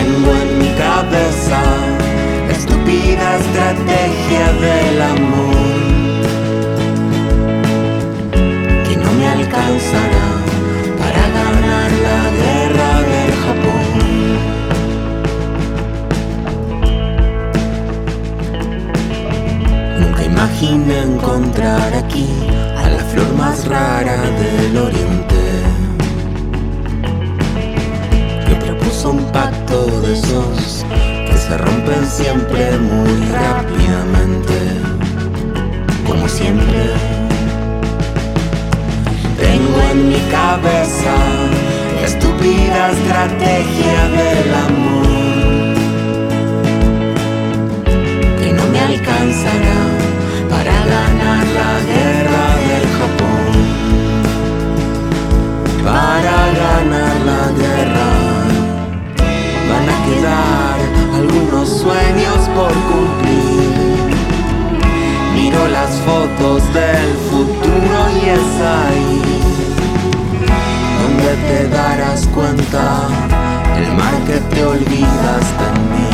Tengo en mi cabeza estúpida estrategia del amor que no me alcanzará para ganar la guerra del Japón. Nunca imaginé encontrar aquí a la flor más rara del oriente que propuso un pacto de esos que se rompen siempre muy rápidamente, como siempre. Tengo en mi cabeza la estúpida estrategia del amor que no me alcanzará para ganar la guerra sueños por cumplir. Miro las fotos del futuro y es ahí donde te darás cuenta el mar que te olvidaste en mí.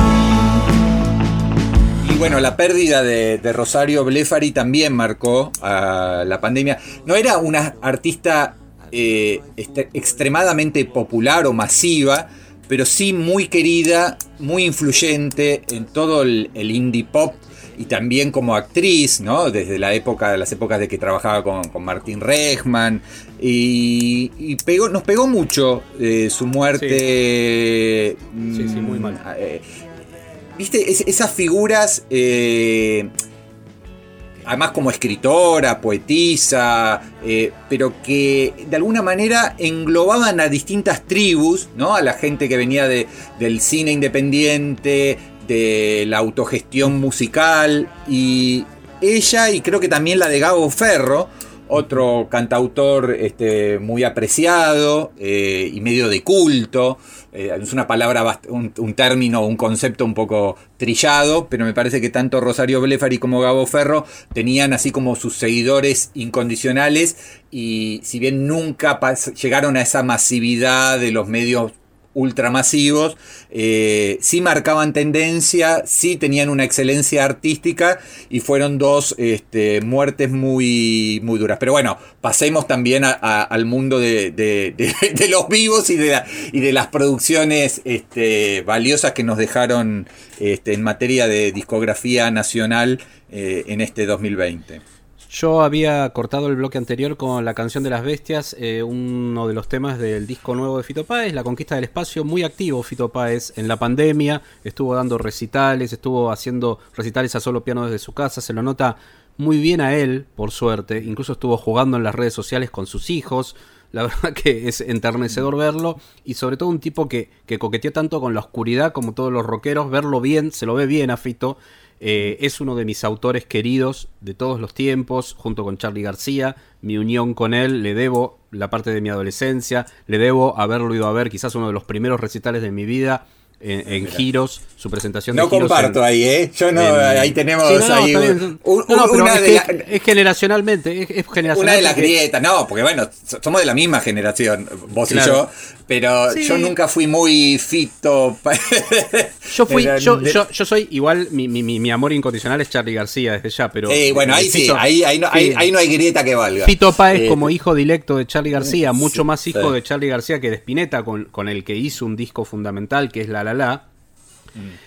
Y bueno, la pérdida de, de Rosario Blefari también marcó a la pandemia. No era una artista eh, este- extremadamente popular o masiva, pero sí muy querida, muy influyente en todo el, el indie pop y también como actriz, ¿no? Desde la época, las épocas de que trabajaba con, con Martín Rechman. Y, y pegó, nos pegó mucho eh, su muerte. Sí, sí, muy mm, mal. eh, ¿Viste? Es- esas figuras. eh, además como escritora, poetisa, eh, pero que de alguna manera englobaban a distintas tribus, ¿no? A la gente que venía de- del cine independiente, de la autogestión musical, y ella, y creo que también la de Gabo Ferro, otro cantautor este, muy apreciado eh, y medio de culto. Eh, es una palabra, un, término, un concepto un poco trillado, pero me parece que tanto Rosario Blefari como Gabo Ferro tenían así como sus seguidores incondicionales y si bien nunca llegaron a esa masividad de los medios ultramasivos, eh, sí marcaban tendencia, sí tenían una excelencia artística y fueron dos este, muertes muy, muy duras. Pero bueno, pasemos también al mundo de, los vivos y de, la- y de las producciones este, valiosas que nos dejaron este, en materia de discografía nacional eh, en este 2020. Yo había cortado el bloque anterior con la canción de las bestias, eh, uno de los temas del disco nuevo de Fito Páez, La Conquista del Espacio, muy activo Fito Páez en la pandemia, estuvo dando recitales, estuvo haciendo recitales a solo piano desde su casa, se lo nota muy bien a él, por suerte, incluso estuvo jugando en las redes sociales con sus hijos, la verdad que es enternecedor verlo y sobre todo un tipo que, que coqueteó tanto con la oscuridad como todos los rockeros, verlo bien, se lo ve bien a Fito. Eh, es uno de mis autores queridos de todos los tiempos, junto con Charlie García. Mi unión con él le debo la parte de mi adolescencia, le debo haberlo ido a ver, quizás uno de los primeros recitales de mi vida en, en Giros, su presentación No de Giros comparto en- ahí, ¿eh? Yo no, en- ahí tenemos Sí, no, no, ahí está un- bien. un- No, no, pero una es, de que la- es generacionalmente, es, es generacionalmente. Una de las grietas, no, porque bueno, so- somos de la misma generación, vos Claro. y yo, pero Sí. yo nunca fui muy fito. Yo fui, yo, yo, yo soy igual, mi, mi, mi, mi amor incondicional es Charlie García desde ya, pero. Sí, bueno, ahí sí, ahí, ahí, no, sí. ahí, ahí no hay grieta que valga. Fito Páez Eh, como hijo directo de Charlie García, mucho sí, más hijo sí. de Charlie García que de Spinetta, con, con el que hizo un disco fundamental que es La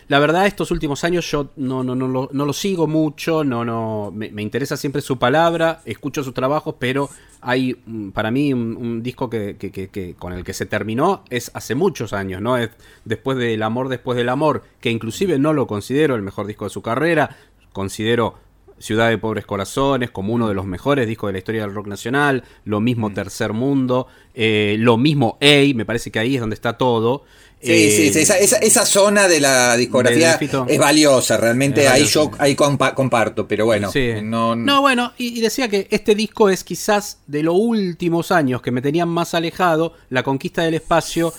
La verdad, estos últimos años yo no, no, no, lo, no lo sigo mucho, no, no, me, interesa siempre su palabra, escucho sus trabajos, pero hay mm, para mí un, disco que- con el que se terminó es hace muchos años, ¿no? Es después del amor, después del amor, que inclusive no lo considero el mejor disco de su carrera, considero Ciudad de Pobres Corazones como uno de los mejores discos de la historia del rock nacional, lo mismo Mm. Tercer Mundo, eh, lo mismo Ey, me parece que ahí es donde está todo. Sí, Eh, sí, sí, esa, esa, esa zona de la discografía es valiosa, realmente Es ahí yo ahí compa- comparto, pero bueno, Sí. no, No, bueno, y, y decía que este disco es quizás de los últimos años que me tenían más alejado, La Conquista del Espacio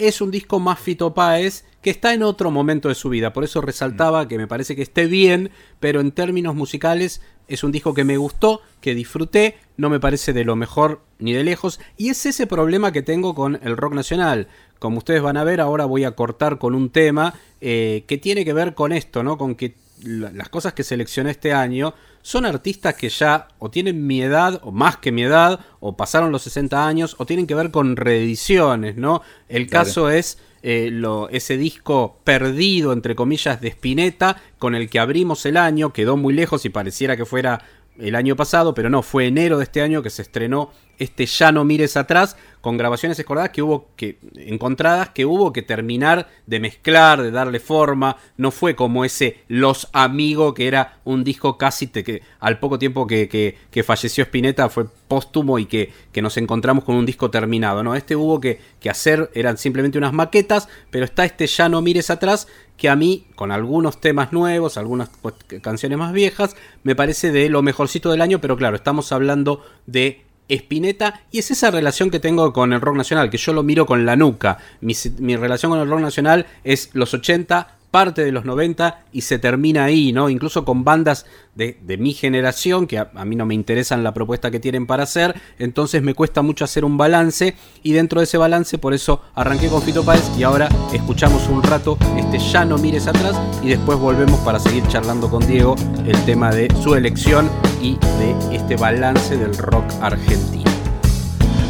es un disco más Fito Páez que está en otro momento de su vida. Por eso resaltaba que me parece que esté bien, pero en términos musicales es un disco que me gustó, que disfruté, no me parece de lo mejor ni de lejos. Y es ese problema que tengo con el rock nacional. Como ustedes van a ver, ahora voy a cortar con un tema eh, que tiene que ver con esto, ¿no? Con que la- las cosas que seleccioné este año son artistas que ya o tienen mi edad, o más que mi edad, o pasaron los 60 años, o tienen que ver con reediciones, ¿no? El Claro. caso es eh, lo- ese disco perdido, entre comillas, de Spinetta, con el que abrimos el año, quedó muy lejos y pareciera que fuera el año pasado, pero no, fue enero de este año que se estrenó este Ya no mires atrás, con grabaciones escordadas que hubo que, encontradas, que hubo que terminar de mezclar, de darle forma, no fue como ese Los Amigos, que era un disco casi que al poco tiempo que, que- que falleció Spinetta fue póstumo y que, que nos encontramos con un disco terminado, ¿no? Este hubo que, que hacer, eran simplemente unas maquetas, pero está este Ya no mires atrás, que a mí, con algunos temas nuevos, algunas pues, canciones más viejas, me parece de lo mejorcito del año, pero claro, estamos hablando de Spinetta y es esa relación que tengo con el rock nacional, que yo lo miro con la nuca. Mi, mi relación con el rock nacional es los 80, parte de los 90 y se termina ahí, ¿no? Incluso con bandas de, mi generación, que a, a, mí no me interesan la propuesta que tienen para hacer, entonces me cuesta mucho hacer un balance y dentro de ese balance por eso arranqué con Fito Páez y ahora escuchamos un rato este Ya no mires atrás y después volvemos para seguir charlando con Diego el tema de su elección y de este balance del rock argentino.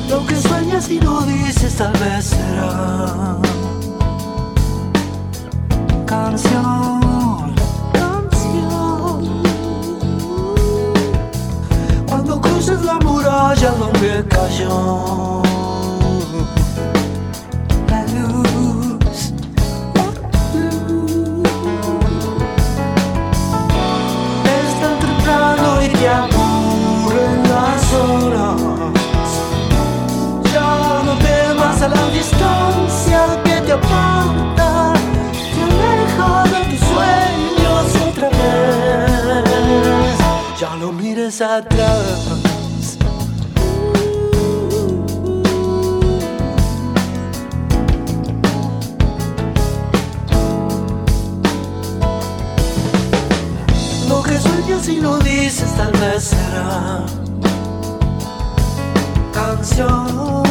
Lo que sueñas y no dices tal vez será canción, canción. Cuando cruces la muralla donde cayó la luz, la luz. Es tan temprano y te aburren las horas. Ya no temas a la distancia que te aparta, atrás. Lo que sueñas y no dices tal vez será canción.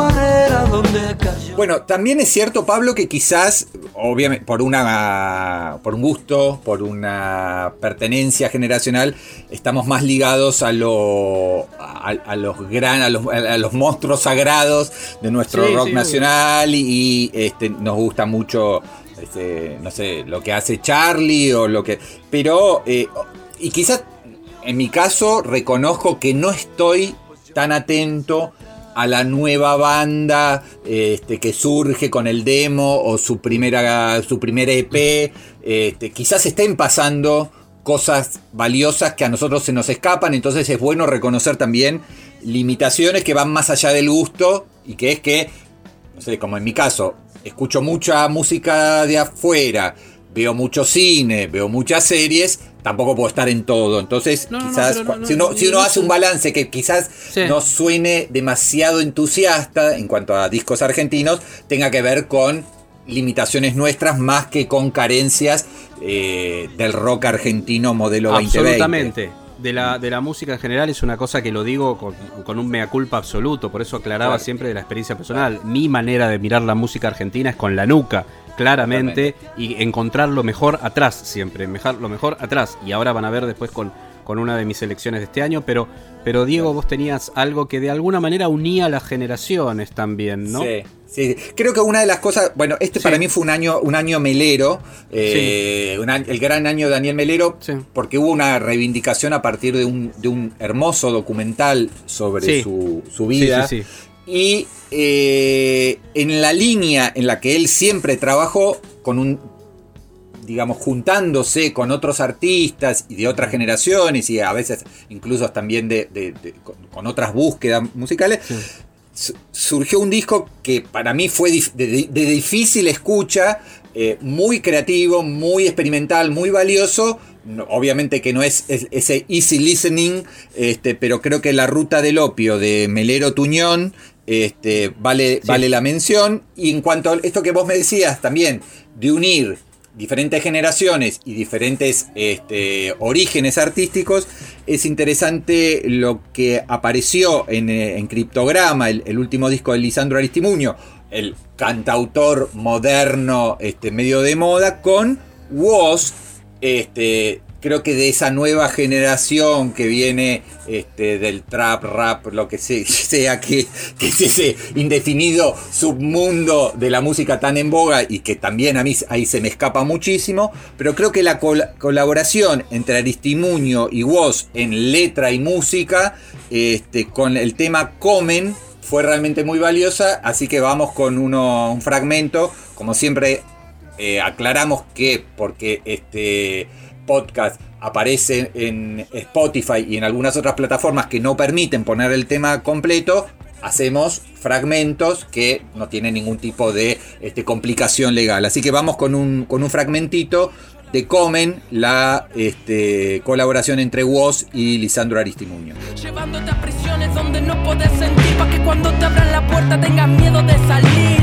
Barrera donde cayó. Bueno, también es cierto, Pablo, que quizás, obviamente, por una. por un gusto, por una pertenencia generacional, estamos más ligados a lo. a, a los gran. A los, a los monstruos sagrados de nuestro Sí, rock sí, nacional. Y, y, este, nos gusta mucho. Este, no sé, lo que hace Charlie o lo que. Pero. eh, y quizás. En mi caso, reconozco que no estoy tan atento a la nueva banda este, que surge con el demo o su primera su primer EP. Este, quizás estén pasando cosas valiosas que a nosotros se nos escapan, entonces es bueno reconocer también limitaciones que van más allá del gusto y que es que, no sé, como en mi caso, escucho mucha música de afuera, veo mucho cine, veo muchas series, tampoco puedo estar en todo. Entonces, No, no, no, quizás, no, si no, uno, si uno no, hace un balance que quizás Sí. no suene demasiado entusiasta en cuanto a discos argentinos, tenga que ver con limitaciones nuestras más que con carencias eh, del rock argentino modelo 2020. Absolutamente. De la, de la música en general es una cosa que lo digo con, con un mea culpa absoluto, por eso aclaraba Claro. siempre de la experiencia personal. Mi manera de mirar la música argentina es con la nuca, claramente, y encontrar lo mejor atrás siempre, mejar lo mejor atrás. Y ahora van a ver después con, con una de mis selecciones de este año, pero, pero Diego, vos tenías algo que de alguna manera unía las generaciones también, ¿no? Sí, sí. Creo que una de las cosas, bueno, este Sí. para mí fue un año, un año melero, eh, un el gran año de Daniel Melero, Sí. porque hubo una reivindicación a partir de un, de un hermoso documental sobre su, su Sí, vida. Y eh, en la línea en la que él siempre trabajó, con un, digamos, juntándose con otros artistas y de otras generaciones y a veces incluso también de, de- de- con, otras búsquedas musicales, su- surgió un disco que para mí fue de, difícil escucha, eh, muy creativo, muy experimental, muy valioso. No, obviamente que no es, es- ese easy listening, este, pero creo que la ruta del opio de Melero Tuñón este, vale, vale la mención. Y en cuanto a esto que vos me decías también, de unir diferentes generaciones y diferentes este, orígenes artísticos, es interesante lo que apareció en, eh, en Criptograma, el, el último disco de Lisandro Aristimuño, el cantautor moderno este, medio de moda, con Woz, este, creo que de esa nueva generación que viene este, del trap, rap, lo que se- sea que, es ese indefinido submundo de la música tan en boga y que también a mí ahí se me escapa muchísimo, pero creo que la col- colaboración entre Aristimuño y Woz en letra y música, este, con el tema Comen, fue realmente muy valiosa, así que vamos con uno, un fragmento, como siempre eh, aclaramos que porque este podcast aparece en Spotify y en algunas otras plataformas que no permiten poner el tema completo, hacemos fragmentos que no tienen ningún tipo de este, complicación legal. Así que vamos con un, con un fragmentito de Comen, la este, colaboración entre Woz y Lisandro Aristimuño. Llevándote a prisiones donde no podés sentir Pa' que cuando te abran la puerta tengas miedo de salir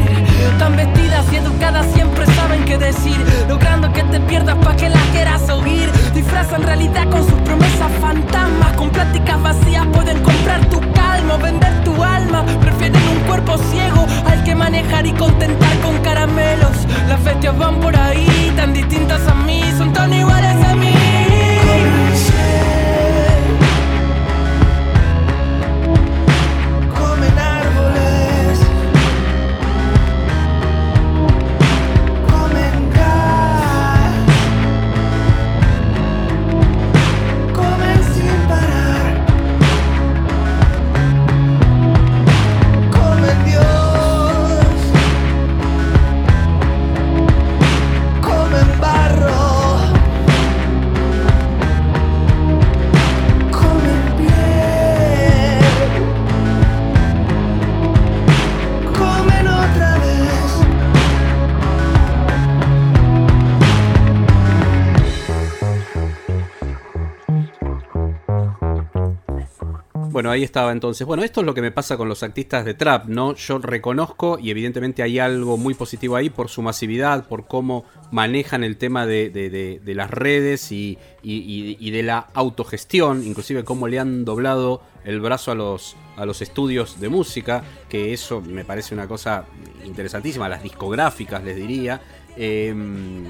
Tan vestidas y educadas siempre saben qué decir Logrando que te pierdas pa' que las quieras oír Disfrazan realidad con sus promesas fantasmas Con pláticas vacías pueden comprar tu calma o Vender tu alma. Prefieren un cuerpo ciego al que manejar y contentar con caramelos. Las bestias van por ahí tan distintas a mí Son tan iguales a mí Bueno, ahí estaba entonces. Bueno, esto es lo que me pasa con los artistas de trap, ¿no? Yo reconozco y evidentemente hay algo muy positivo ahí por su masividad, por cómo manejan el tema de, de- las redes y, y- y- de la autogestión, inclusive cómo le han doblado el brazo a los, a los estudios de música, que eso me parece una cosa interesantísima, las discográficas les diría. Em,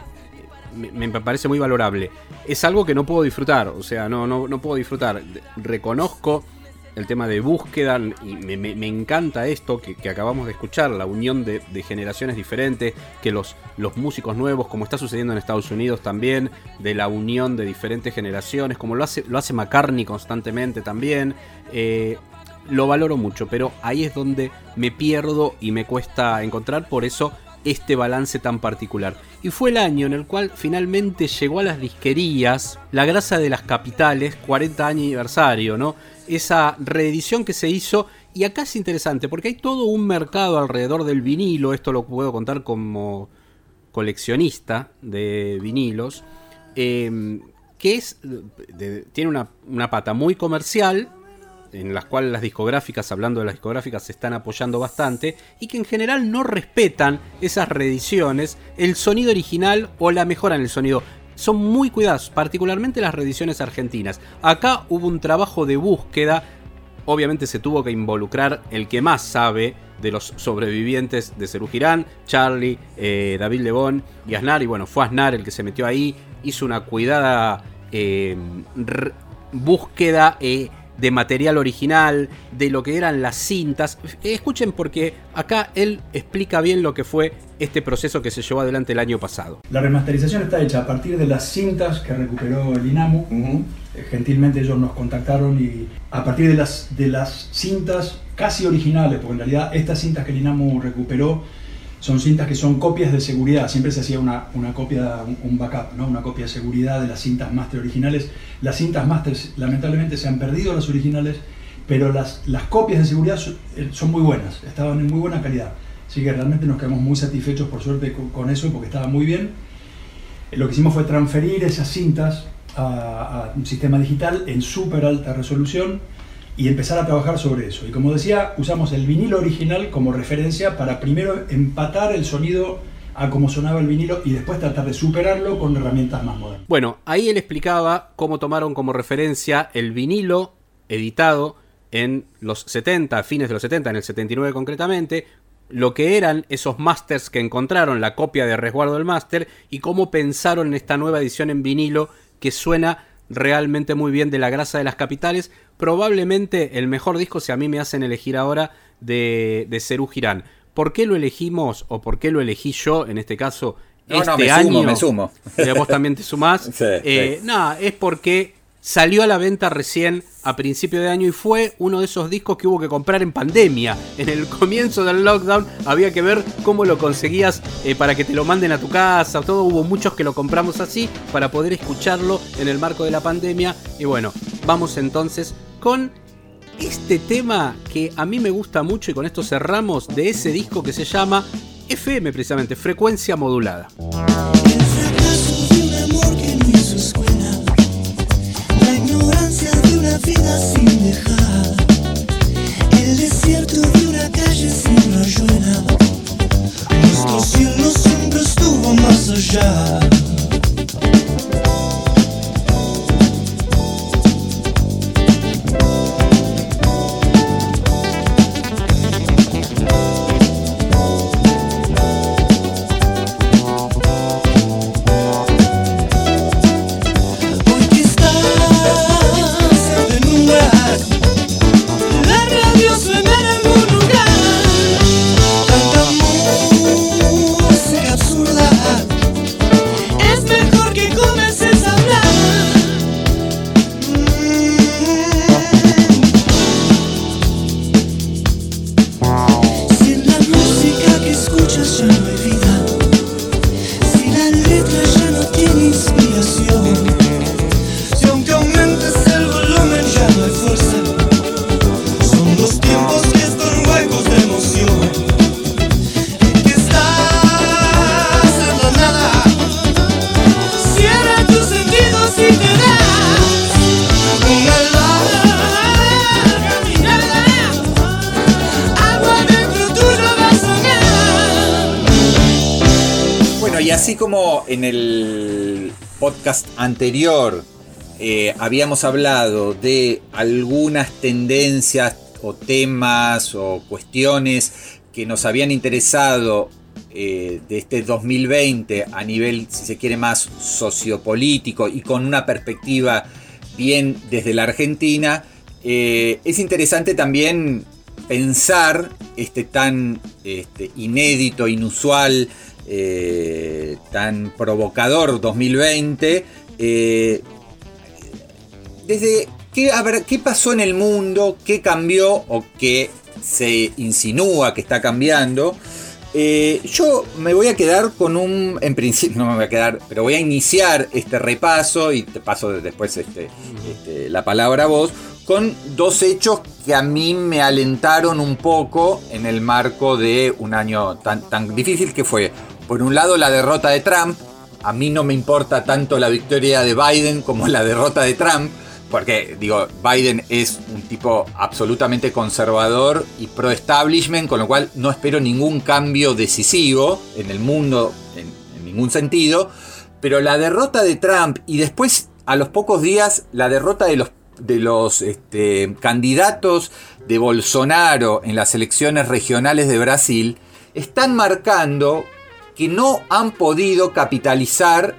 me parece muy valorable. Es algo que no puedo disfrutar, o sea, no, no, no puedo disfrutar. Reconozco el tema de búsqueda y me, encanta esto que, acabamos de escuchar, la unión de, generaciones diferentes, que los, los músicos nuevos, como está sucediendo en Estados Unidos también, de la unión de diferentes generaciones, como lo hace, lo hace McCartney constantemente también. eh, lo valoro mucho, pero ahí es donde me pierdo y me cuesta encontrar, por eso este balance tan particular. Y fue el año en el cual finalmente llegó a las disquerías La grasa de las capitales, 40 año aniversario, ¿no? Esa reedición que se hizo, y acá es interesante, porque hay todo un mercado alrededor del vinilo, esto lo puedo contar como coleccionista de vinilos, eh, que es, tiene una, una pata muy comercial, en las cuales las discográficas, hablando de las discográficas, se están apoyando bastante y que en general no respetan esas reediciones, el sonido original o la mejora en el sonido. Son muy cuidados, particularmente las reediciones argentinas. Acá hubo un trabajo de búsqueda, obviamente se tuvo que involucrar el que más sabe de los sobrevivientes de Cerú Girán, Charlie, eh, David Lebón y Aznar, y bueno, fue Aznar el que se metió ahí, hizo una cuidada eh, búsqueda eh, de material original, de lo que eran las cintas. Escuchen porque acá él explica bien lo que fue este proceso que se llevó adelante el año pasado. La remasterización está hecha a partir de las cintas que recuperó el INAMU. Eh, Gentilmente ellos nos contactaron y a partir de las, de las cintas casi originales, porque en realidad estas cintas que el INAMU recuperó son cintas que son copias de seguridad. Siempre se hacía una, una copia, un, backup, ¿no? una copia de seguridad de las cintas máster originales. Las cintas máster lamentablemente se han perdido las originales, pero las, las copias de seguridad son, eh, son muy buenas, estaban en muy buena calidad. Así que realmente nos quedamos muy satisfechos por suerte con, con eso porque estaba muy bien. Lo que hicimos fue transferir esas cintas a, a un sistema digital en súper alta resolución y empezar a trabajar sobre eso. Y como decía, usamos el vinilo original como referencia para primero empatar el sonido a cómo sonaba el vinilo y después tratar de superarlo con herramientas más modernas. Bueno, ahí él explicaba cómo tomaron como referencia el vinilo editado en los 70, fines de los 70, en el 79 concretamente, lo que eran esos masters que encontraron, la copia de resguardo del máster, y cómo pensaron en esta nueva edición en vinilo que suena realmente muy bien de la grasa de las capitales. Probablemente el mejor disco, si a mí me hacen elegir ahora, de, de Cerú Girán. ¿Por qué lo elegimos o por qué lo elegí yo en este caso? No, este no, me año, sumo, me sumo. Eh, Vos también te sumás. Sí, Eh, Nada, es porque salió a la venta recién a principio de año y fue uno de esos discos que hubo que comprar en pandemia. En el comienzo del lockdown había que ver cómo lo conseguías eh, para que te lo manden a tu casa. Todo hubo muchos que lo compramos así para poder escucharlo en el marco de la pandemia. Y bueno, vamos entonces con este tema que a mí me gusta mucho y con esto cerramos de ese disco que se llama FM precisamente, frecuencia modulada. Nuestro cielo siempre estuvo más allá en el podcast anterior eh, habíamos hablado de algunas tendencias o temas o cuestiones que nos habían interesado eh, de este 2020 a nivel, si se quiere, más sociopolítico y con una perspectiva bien desde la Argentina, eh, es interesante también pensar este tan este, inédito, inusual, eh, tan provocador 2020. eh, desde qué, habrá- qué pasó en el mundo, qué cambió o qué se insinúa que está cambiando. Eh, yo me voy a quedar con un, en principio no me voy a quedar, pero voy a iniciar este repaso y te paso después este, este, la palabra a vos, con dos hechos que a mí me alentaron un poco en el marco de un año tan, tan difícil que fue, por un lado, la derrota de Trump. A mí no me importa tanto la victoria de Biden como la derrota de Trump, porque digo, Biden es un tipo absolutamente conservador y pro-establishment, con lo cual no espero ningún cambio decisivo en el mundo en, ningún sentido. Pero la derrota de Trump y después, a los pocos días, la derrota de los, de los este, candidatos de Bolsonaro en las elecciones regionales de Brasil, están marcando que no han podido capitalizar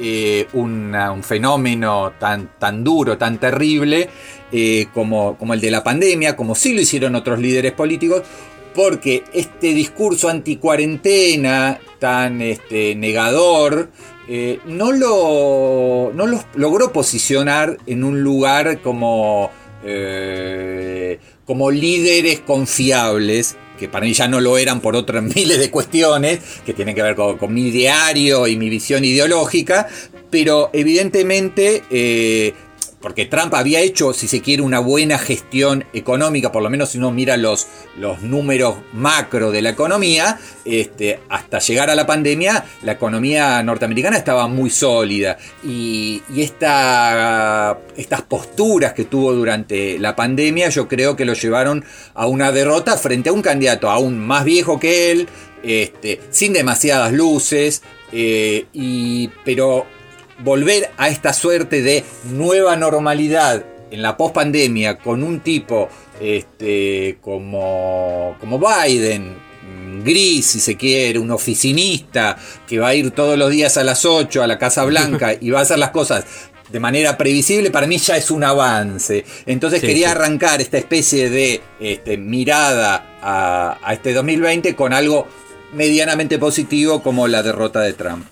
eh, un fenómeno tan, tan duro, tan terrible eh, como, como el de la pandemia, como sí lo hicieron otros líderes políticos, porque este discurso anticuarentena tan este, negador eh, no, lo, no los logró posicionar en un lugar como, como líderes confiables que para mí ya no lo eran por otras miles de cuestiones que tienen que ver con, mi diario y mi visión ideológica, pero evidentemente eh, porque Trump había hecho, si se quiere, una buena gestión económica, por lo menos si uno mira los, los números macro de la economía, este, hasta llegar a la pandemia, la economía norteamericana estaba muy sólida. Y, esta, estas posturas que tuvo durante la pandemia, yo creo que lo llevaron a una derrota frente a un candidato aún más viejo que él, este, sin demasiadas luces, eh, y, pero volver a esta suerte de nueva normalidad en la pospandemia con un tipo este, como, como Biden, gris si se quiere, un oficinista que va a ir todos los días a las 8 a la Casa Blanca y va a hacer las cosas de manera previsible, para mí ya es un avance. Entonces Sí, quería sí. arrancar esta especie de este, mirada a, a este 2020 con algo medianamente positivo como la derrota de Trump.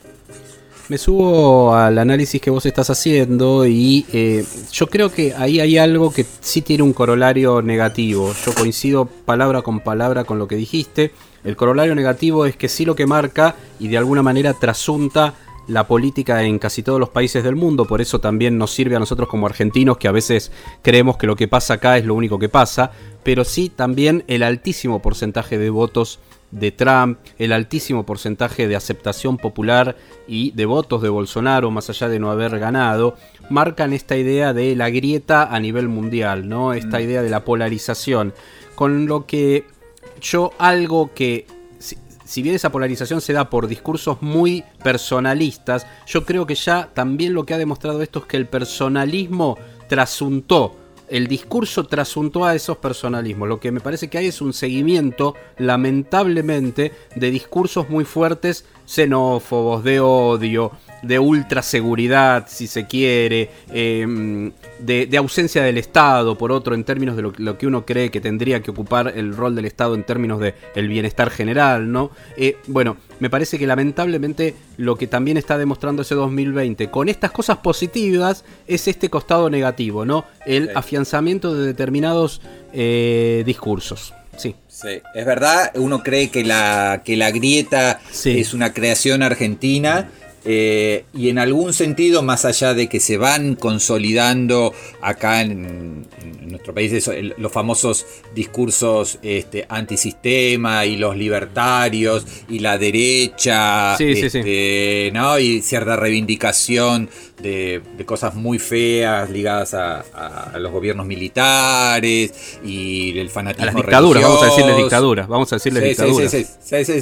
Me subo al análisis que vos estás haciendo y eh, yo creo que ahí hay algo que sí tiene un corolario negativo. Yo coincido palabra con palabra con lo que dijiste. El corolario negativo es que sí lo que marca y de alguna manera trasunta la política en casi todos los países del mundo, por eso también nos sirve a nosotros como argentinos que a veces creemos que lo que pasa acá es lo único que pasa, pero sí también el altísimo porcentaje de votos de Trump, el altísimo porcentaje de aceptación popular y de votos de Bolsonaro, más allá de no haber ganado, marcan esta idea de la grieta a nivel mundial, ¿no? Esta idea de la polarización. Con lo que yo algo que si, si bien esa polarización se da por discursos muy personalistas, yo creo que ya también lo que ha demostrado esto es que el personalismo trasuntó, el discurso trasuntó a esos personalismos. Lo que me parece que hay es un seguimiento, lamentablemente, de discursos muy fuertes, xenófobos, de odio, de ultraseguridad, si se quiere, eh, de, de ausencia del Estado, por otro, en términos de lo, lo que uno cree que tendría que ocupar el rol del Estado en términos de el bienestar general, ¿no? Eh, bueno, me parece que lamentablemente lo que también está demostrando ese 2020 con estas cosas positivas es este costado negativo, ¿no? El afianzamiento de determinados eh, discursos. Sí. Sí, es verdad, uno cree que la, que la grieta es una creación argentina. Eh, y en algún sentido, más allá de que se van consolidando acá en, en nuestro país eso, el- los famosos discursos este, antisistema y los libertarios y la derecha, Sí, sí, sí. este, ¿no? y cierta reivindicación de, de cosas muy feas ligadas a, los gobiernos militares y el fanatismo A las dictaduras, vamos a decirles religioso. dictaduras, vamos a decirles Sí, dictaduras.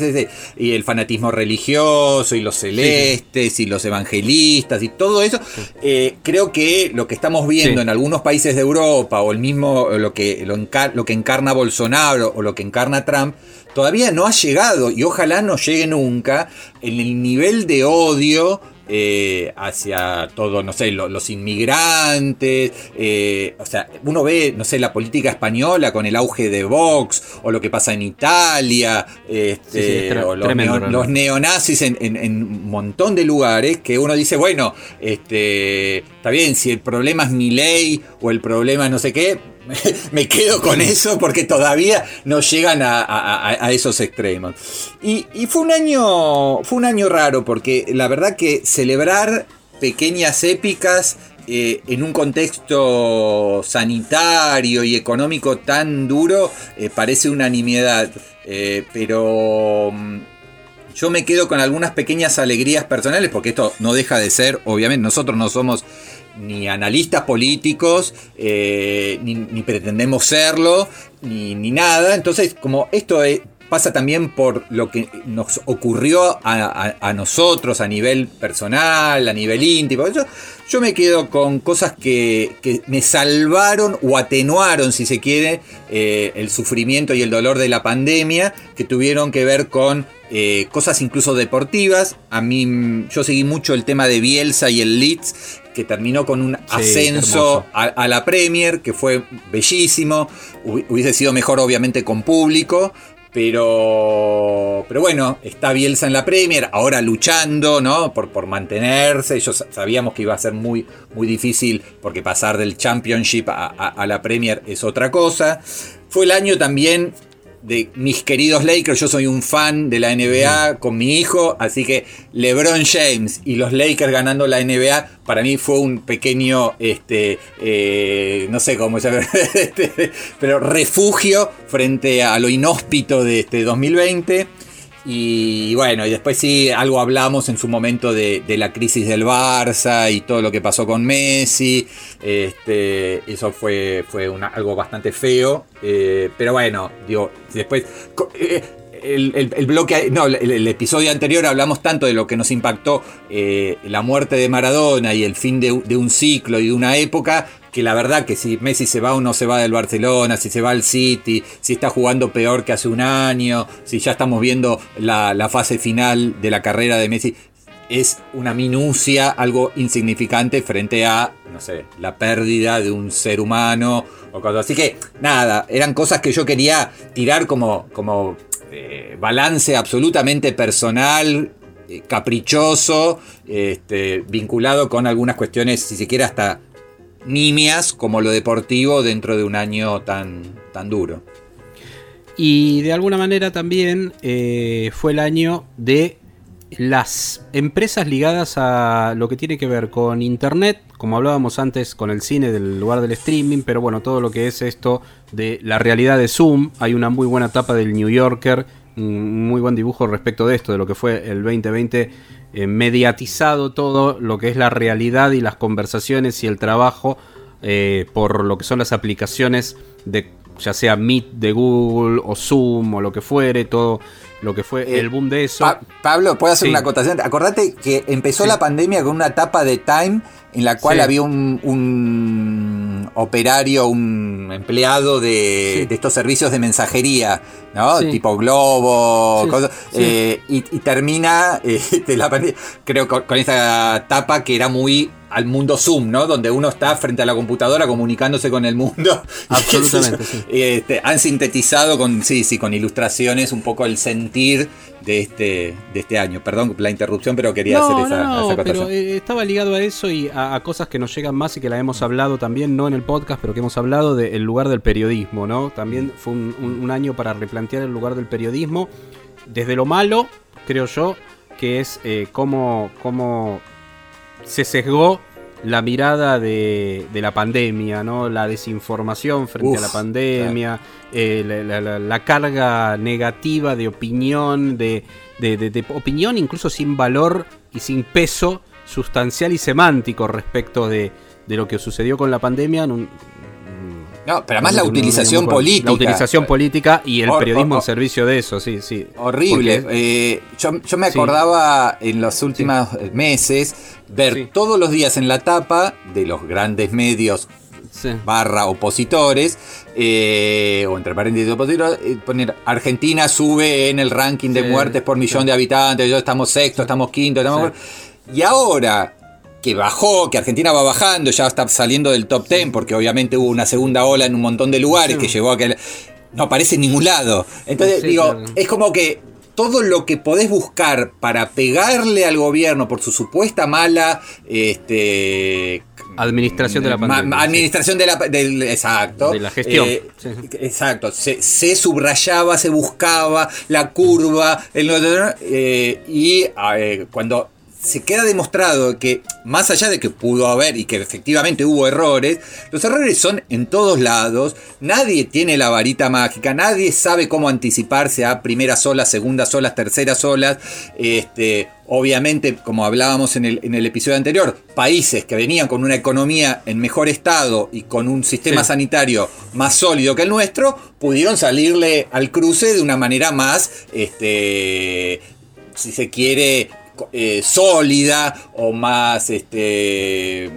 sí. Y el fanatismo religioso y los celestes y los evangelistas y todo eso. Eh, creo que lo que estamos viendo en algunos países de Europa o el mismo lo que, lo, encar- lo que encarna Bolsonaro o lo que encarna Trump. Todavía no ha llegado y ojalá no llegue nunca en el nivel de odio eh, hacia todo, no sé, lo- los inmigrantes. eh, o sea, uno ve, no sé, la política española con el auge de Vox o lo que pasa en Italia, este, Sí, sí, es tre- o los, tremendo, neo- realmente. los neonazis en, en- en un montón de lugares que uno dice, bueno, este, está bien, si el problema es mi ley o el problema es no sé qué, me quedo con eso porque todavía no llegan a, a- a- a esos extremos. Y, y fue un año. Fue un año raro. Porque la verdad que celebrar pequeñas épicas. eh, en un contexto sanitario y económico tan duro eh, parece una nimiedad. Eh, pero mm, yo me quedo con algunas pequeñas alegrías personales, porque esto no deja de ser, obviamente, nosotros no somos ni analistas políticos, eh, ni, pretendemos serlo, ni, ni nada. Entonces, como esto es- pasa también por lo que nos ocurrió a, a- nosotros a nivel personal, a nivel íntimo. Yo, yo me quedo con cosas que, que me salvaron o atenuaron, si se quiere, eh, el sufrimiento y el dolor de la pandemia, que tuvieron que ver con eh, cosas incluso deportivas. A mí, yo seguí mucho el tema de Bielsa y el Leeds, que terminó con un ascenso a, a la Premier, que fue bellísimo. Hubi- Hubiese sido mejor, obviamente, con público. Pero, pero bueno, está Bielsa en la Premier, ahora luchando, ¿no? Por, por mantenerse. Sa- sabíamos que iba a ser muy, muy difícil porque pasar del Championship a, a- a la Premier es otra cosa. Fue el año también de mis queridos Lakers, yo soy un fan de la NBA con mi hijo, así que LeBron James y los Lakers ganando la NBA para mí fue un pequeño, este, eh, no sé cómo llamarlo, este, pero refugio frente a lo inhóspito de este 2020. Y bueno, y después sí, algo hablamos en su momento de, la crisis del Barça y todo lo que pasó con Messi. Este, eso fue, fue algo bastante feo. eh, pero bueno, digo, después... eh, el, bloque, no, el, el episodio anterior hablamos tanto de lo que nos impactó eh, la muerte de Maradona y el fin de, de un ciclo y de una época, que la verdad que si Messi se va o no se va del Barcelona, si se va al City, si está jugando peor que hace un año, si ya estamos viendo la, fase final de la carrera de Messi, es una minucia, algo insignificante frente a, no sé, la pérdida de un ser humano o cosas así. que, nada, eran cosas que yo quería tirar como, como eh, balance absolutamente personal, eh, caprichoso, este, vinculado con algunas cuestiones, si se quiere, hasta nimias, como lo deportivo dentro de un año tan, tan duro. Y de alguna manera también eh, fue el año de las empresas ligadas a lo que tiene que ver con Internet, como hablábamos antes con el cine del lugar del streaming, pero bueno, todo lo que es esto de la realidad de Zoom, hay una muy buena tapa del New Yorker, un muy buen dibujo respecto de esto, de lo que fue el 2020, eh, mediatizado todo lo que es la realidad y las conversaciones y el trabajo eh, por lo que son las aplicaciones de ya sea Meet de Google o Zoom o lo que fuere, todo lo que fue el boom de eso. Pa- Pablo, ¿puedo hacer Sí. una acotación? Acordate que empezó Sí. la pandemia con una etapa de Time en la cual Sí. había un, un operario, un empleado de, Sí. de estos servicios de mensajería, ¿no? Sí. Tipo Globo, cosas, eh, y, y termina eh, de la pandemia, creo, con, con esa etapa que era muy al mundo Zoom, ¿no? Donde uno está frente a la computadora comunicándose con el mundo. Absolutamente, sí. Este, han sintetizado con, sí, sí, con ilustraciones un poco el sentir de este, de este año. Perdón la interrupción, pero quería no, hacer esa, no, esa pero eh, estaba ligado a eso y a, a cosas que nos llegan más y que la hemos hablado también, no en el podcast, pero que hemos hablado del lugar del periodismo, ¿no? También fue un, un- un año para replantear el lugar del periodismo, desde lo malo, creo yo, que es eh, cómo, cómo se sesgó la mirada de, de la pandemia, ¿no? La desinformación frente Uf, a la pandemia, eh, la, la- la- la carga negativa de opinión, de, de- de- de opinión incluso sin valor y sin peso sustancial y semántico respecto de, de lo que sucedió con la pandemia en un, No, pero además la utilización política. La utilización política y el periodismo en servicio de eso, sí, sí. Horrible. Eh, yo, yo me Sí. acordaba en los últimos meses ver Sí. todos los días en la tapa de los grandes medios barra opositores, eh, o entre paréntesis opositores, eh, poner Argentina sube en el ranking de muertes por millón de habitantes, yo estamos sexto, estamos quinto, estamos... Y ahora que bajó, que Argentina va bajando, ya está saliendo del top 10, porque obviamente hubo una segunda ola en un montón de lugares Sí. que llevó a que... No aparece en ningún lado. Entonces, Sí, digo, claro. es como que todo lo que podés buscar para pegarle al gobierno por su supuesta mala este, Administración de la pandemia. sí. administración de la del exacto De la gestión, Eh, sí. exacto se, se subrayaba se buscaba la curva el eh, y eh, cuando se queda demostrado que más allá de que pudo haber y que efectivamente hubo errores, los errores son en todos lados, nadie tiene la varita mágica, nadie sabe cómo anticiparse a primeras olas, segundas olas, terceras olas, este, obviamente como hablábamos en el, en el episodio anterior, países que venían con una economía en mejor estado y con un sistema Sí. sanitario más sólido que el nuestro, pudieron salirle al cruce de una manera más, este, si se quiere, eh, sólida o más, este,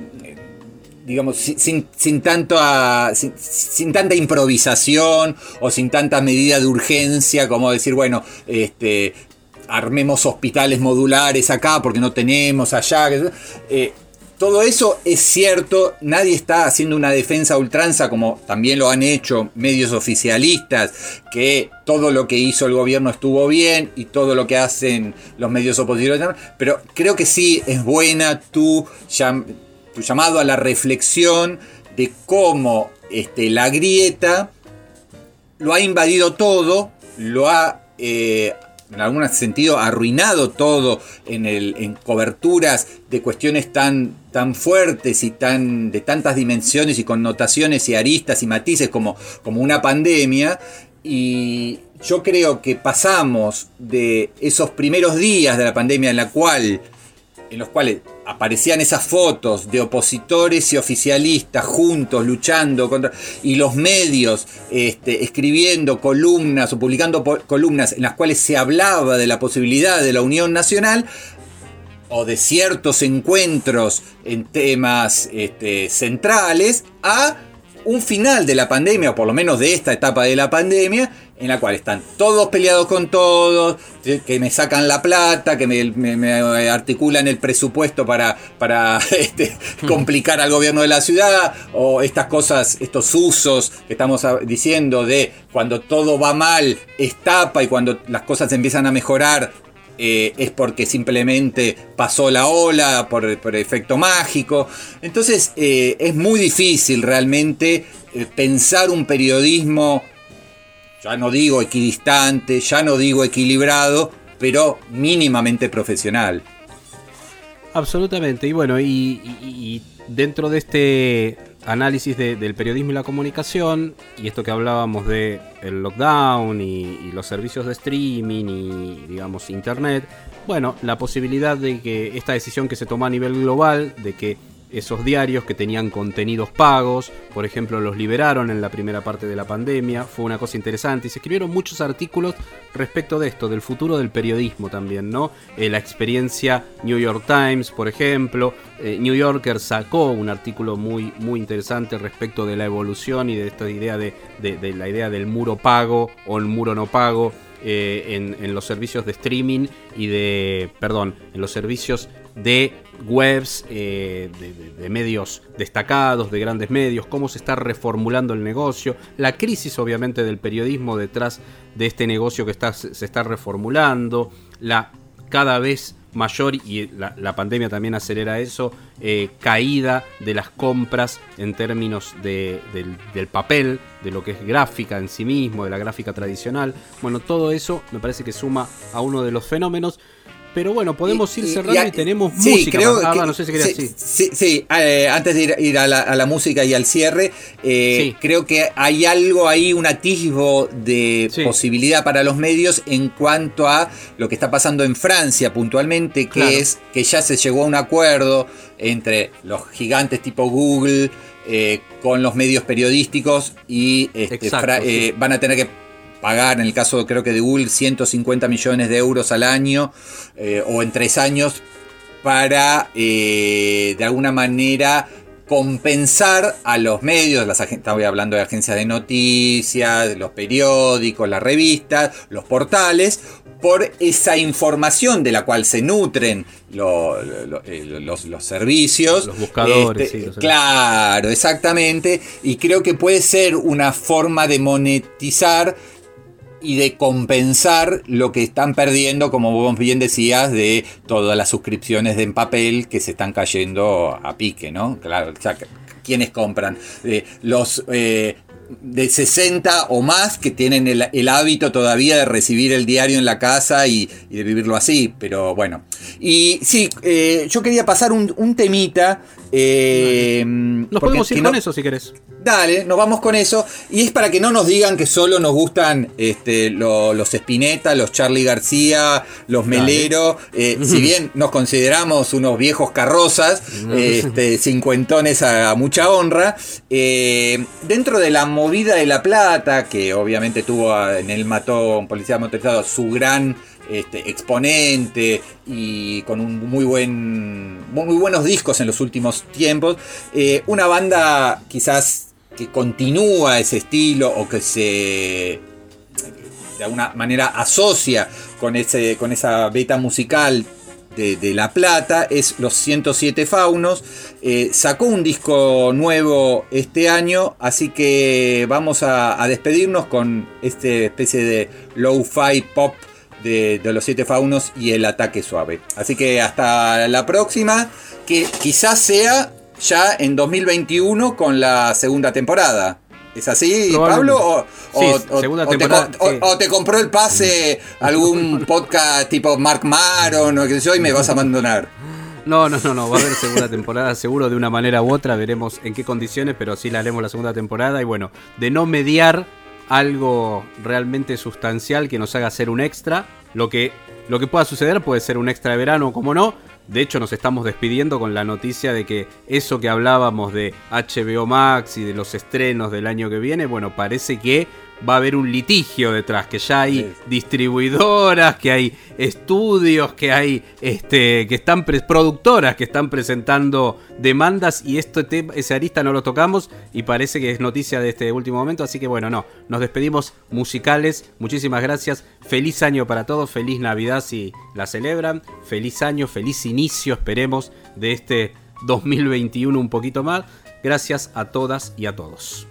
digamos, sin, sin, tanto a- sin, tanta improvisación o sin tanta medida de urgencia como decir, bueno, este, armemos hospitales modulares acá porque no tenemos allá. eh, todo eso es cierto, nadie está haciendo una defensa a ultranza como también lo han hecho medios oficialistas, que todo lo que hizo el gobierno estuvo bien y todo lo que hacen los medios opositores, pero creo que sí es buena tu llamado a la reflexión de cómo este, la grieta lo ha invadido todo lo ha eh, en algún sentido arruinado todo en, el, en coberturas de cuestiones tan, tan fuertes y tan, de tantas dimensiones y connotaciones y aristas y matices como, como una pandemia. Y yo creo que pasamos de esos primeros días de la pandemia en la cual en los cuales aparecían esas fotos de opositores y oficialistas juntos luchando contra y los medios este, escribiendo columnas o publicando columnas en las cuales se hablaba de la posibilidad de la unión nacional o de ciertos encuentros en temas este, centrales a un final de la pandemia, o por lo menos de esta etapa de la pandemia, en la cual están todos peleados con todos, que me sacan la plata, que me, articulan el presupuesto para, para este, complicar al gobierno de la ciudad, o estas cosas, estos usos que estamos diciendo de cuando todo va mal, es tapa y cuando las cosas empiezan a mejorar, eh, es porque simplemente pasó la ola por, por efecto mágico. Entonces eh, es muy difícil realmente eh, pensar un periodismo, ya no digo equidistante, ya no digo equilibrado, pero mínimamente profesional. Absolutamente. Y bueno, y, y- dentro de este análisis de- del periodismo y la comunicación, y esto que hablábamos de el lockdown y, y los servicios de streaming y digamos internet, bueno, la posibilidad de que esta decisión que se tomó a nivel global, de que esos diarios que tenían contenidos pagos, por ejemplo, los liberaron en la primera parte de la pandemia, fue una cosa interesante y se escribieron muchos artículos respecto de esto, del futuro del periodismo también, ¿no? Eh, la experiencia New York Times, por ejemplo, eh, New Yorker sacó un artículo muy, muy interesante respecto de la evolución y de esta idea de, de- la idea del muro pago o el muro no pago eh, en los servicios de streaming y de, perdón, en los servicios de webs, eh, de, medios destacados, de grandes medios, cómo se está reformulando el negocio, la crisis obviamente del periodismo detrás de este negocio que está, se está reformulando, la cada vez mayor, y la, la pandemia también acelera eso, eh, caída de las compras en términos de- del, del papel, de lo que es gráfica en sí mismo, de la gráfica tradicional. Bueno, todo eso me parece que suma a uno de los fenómenos. Pero bueno, podemos ir y- cerrando y, y- tenemos sí, música. creo Ah, que- no sé si querías sí. Sí, sí, eh, antes de ir, ir a, la, a la música y al cierre, eh, creo que hay algo ahí, un atisbo de posibilidad para los medios en cuanto a lo que está pasando en Francia puntualmente, que Claro. es que ya se llegó a un acuerdo entre los gigantes tipo Google eh, con los medios periodísticos y este, Exacto, eh, van a tener que pagar, en el caso creo que de Google, 150 millones de euros al año eh, o en tres años para eh, de alguna manera compensar a los medios, las estaba hablando de agencias de noticias, de los periódicos, las revistas, los portales, por esa información de la cual se nutren lo- lo- eh, los, los servicios. Los buscadores, Este, sí, los- Claro, exactamente. Y creo que puede ser una forma de monetizar y de compensar lo que están perdiendo, como vos bien decías, de todas las suscripciones de en papel que se están cayendo a pique, ¿no? Claro, o sea, ¿quiénes compran? Los eh, de 60 o más que tienen el, hábito todavía de recibir el diario en la casa y, y de vivirlo así, pero bueno. Y sí, eh, yo quería pasar un temita. Eh, Nos podemos ir que con no- eso si querés. Dale, nos vamos con eso. Y es para que no nos digan que solo nos gustan este, lo- los Spinetta, los Charlie García, los. Melero. Eh, si bien nos consideramos unos viejos carrozas, este, cincuentones a, a mucha honra, eh, dentro de la movida de La Plata, que obviamente tuvo a- en el mató un policía motorizado su gran este, exponente y con un muy buen muy buenos discos en los últimos tiempos eh, una banda quizás que continúa ese estilo o que se de alguna manera asocia con, ese, con esa beta musical de, de La Plata, es Los 107 Faunos. Eh, sacó un disco nuevo este año, así que vamos a, despedirnos con esta especie de low-fi pop de, de Los 7 Faunos y el ataque suave. Así que hasta la próxima, que quizás sea ya en 2021 con la segunda temporada. ¿Es así. Pablo? ¿O, Sí, o- segunda o te, sí. o te compró el pase algún podcast tipo Mark Maron o qué sé yo y me vas a abandonar? No, no, no, no, va a haber segunda temporada, seguro de una manera u otra, veremos en qué condiciones, pero sí la haremos la segunda temporada y bueno, de no mediar algo realmente sustancial que nos haga hacer un extra, lo que, lo que pueda suceder puede ser un extra de verano, como no, de hecho nos estamos despidiendo con la noticia de que eso que hablábamos de HBO Max y de los estrenos del año que viene, bueno, parece que va a haber un litigio detrás, que ya hay distribuidoras, que hay estudios, que hay este, que están productoras que están presentando demandas y este tema, ese arista no lo tocamos y parece que es noticia de este último momento, así que bueno, no, nos despedimos musicales, muchísimas gracias, feliz año para todos, feliz Navidad si la celebran, feliz año, feliz inicio, esperemos, de este 2021 un poquito más, gracias a todas y a todos.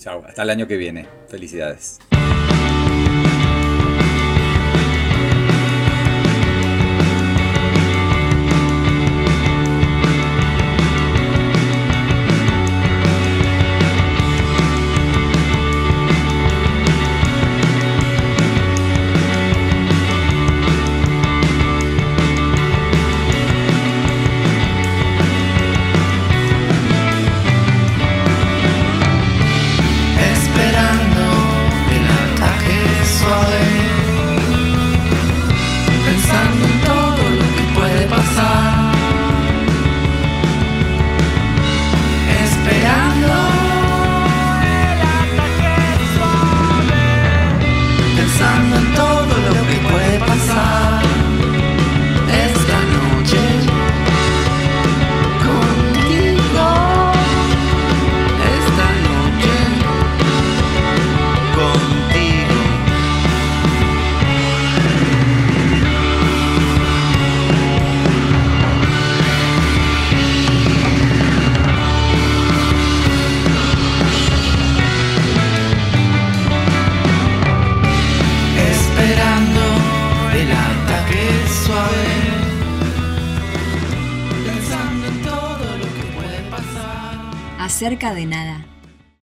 Chao, hasta el año que viene. Felicidades.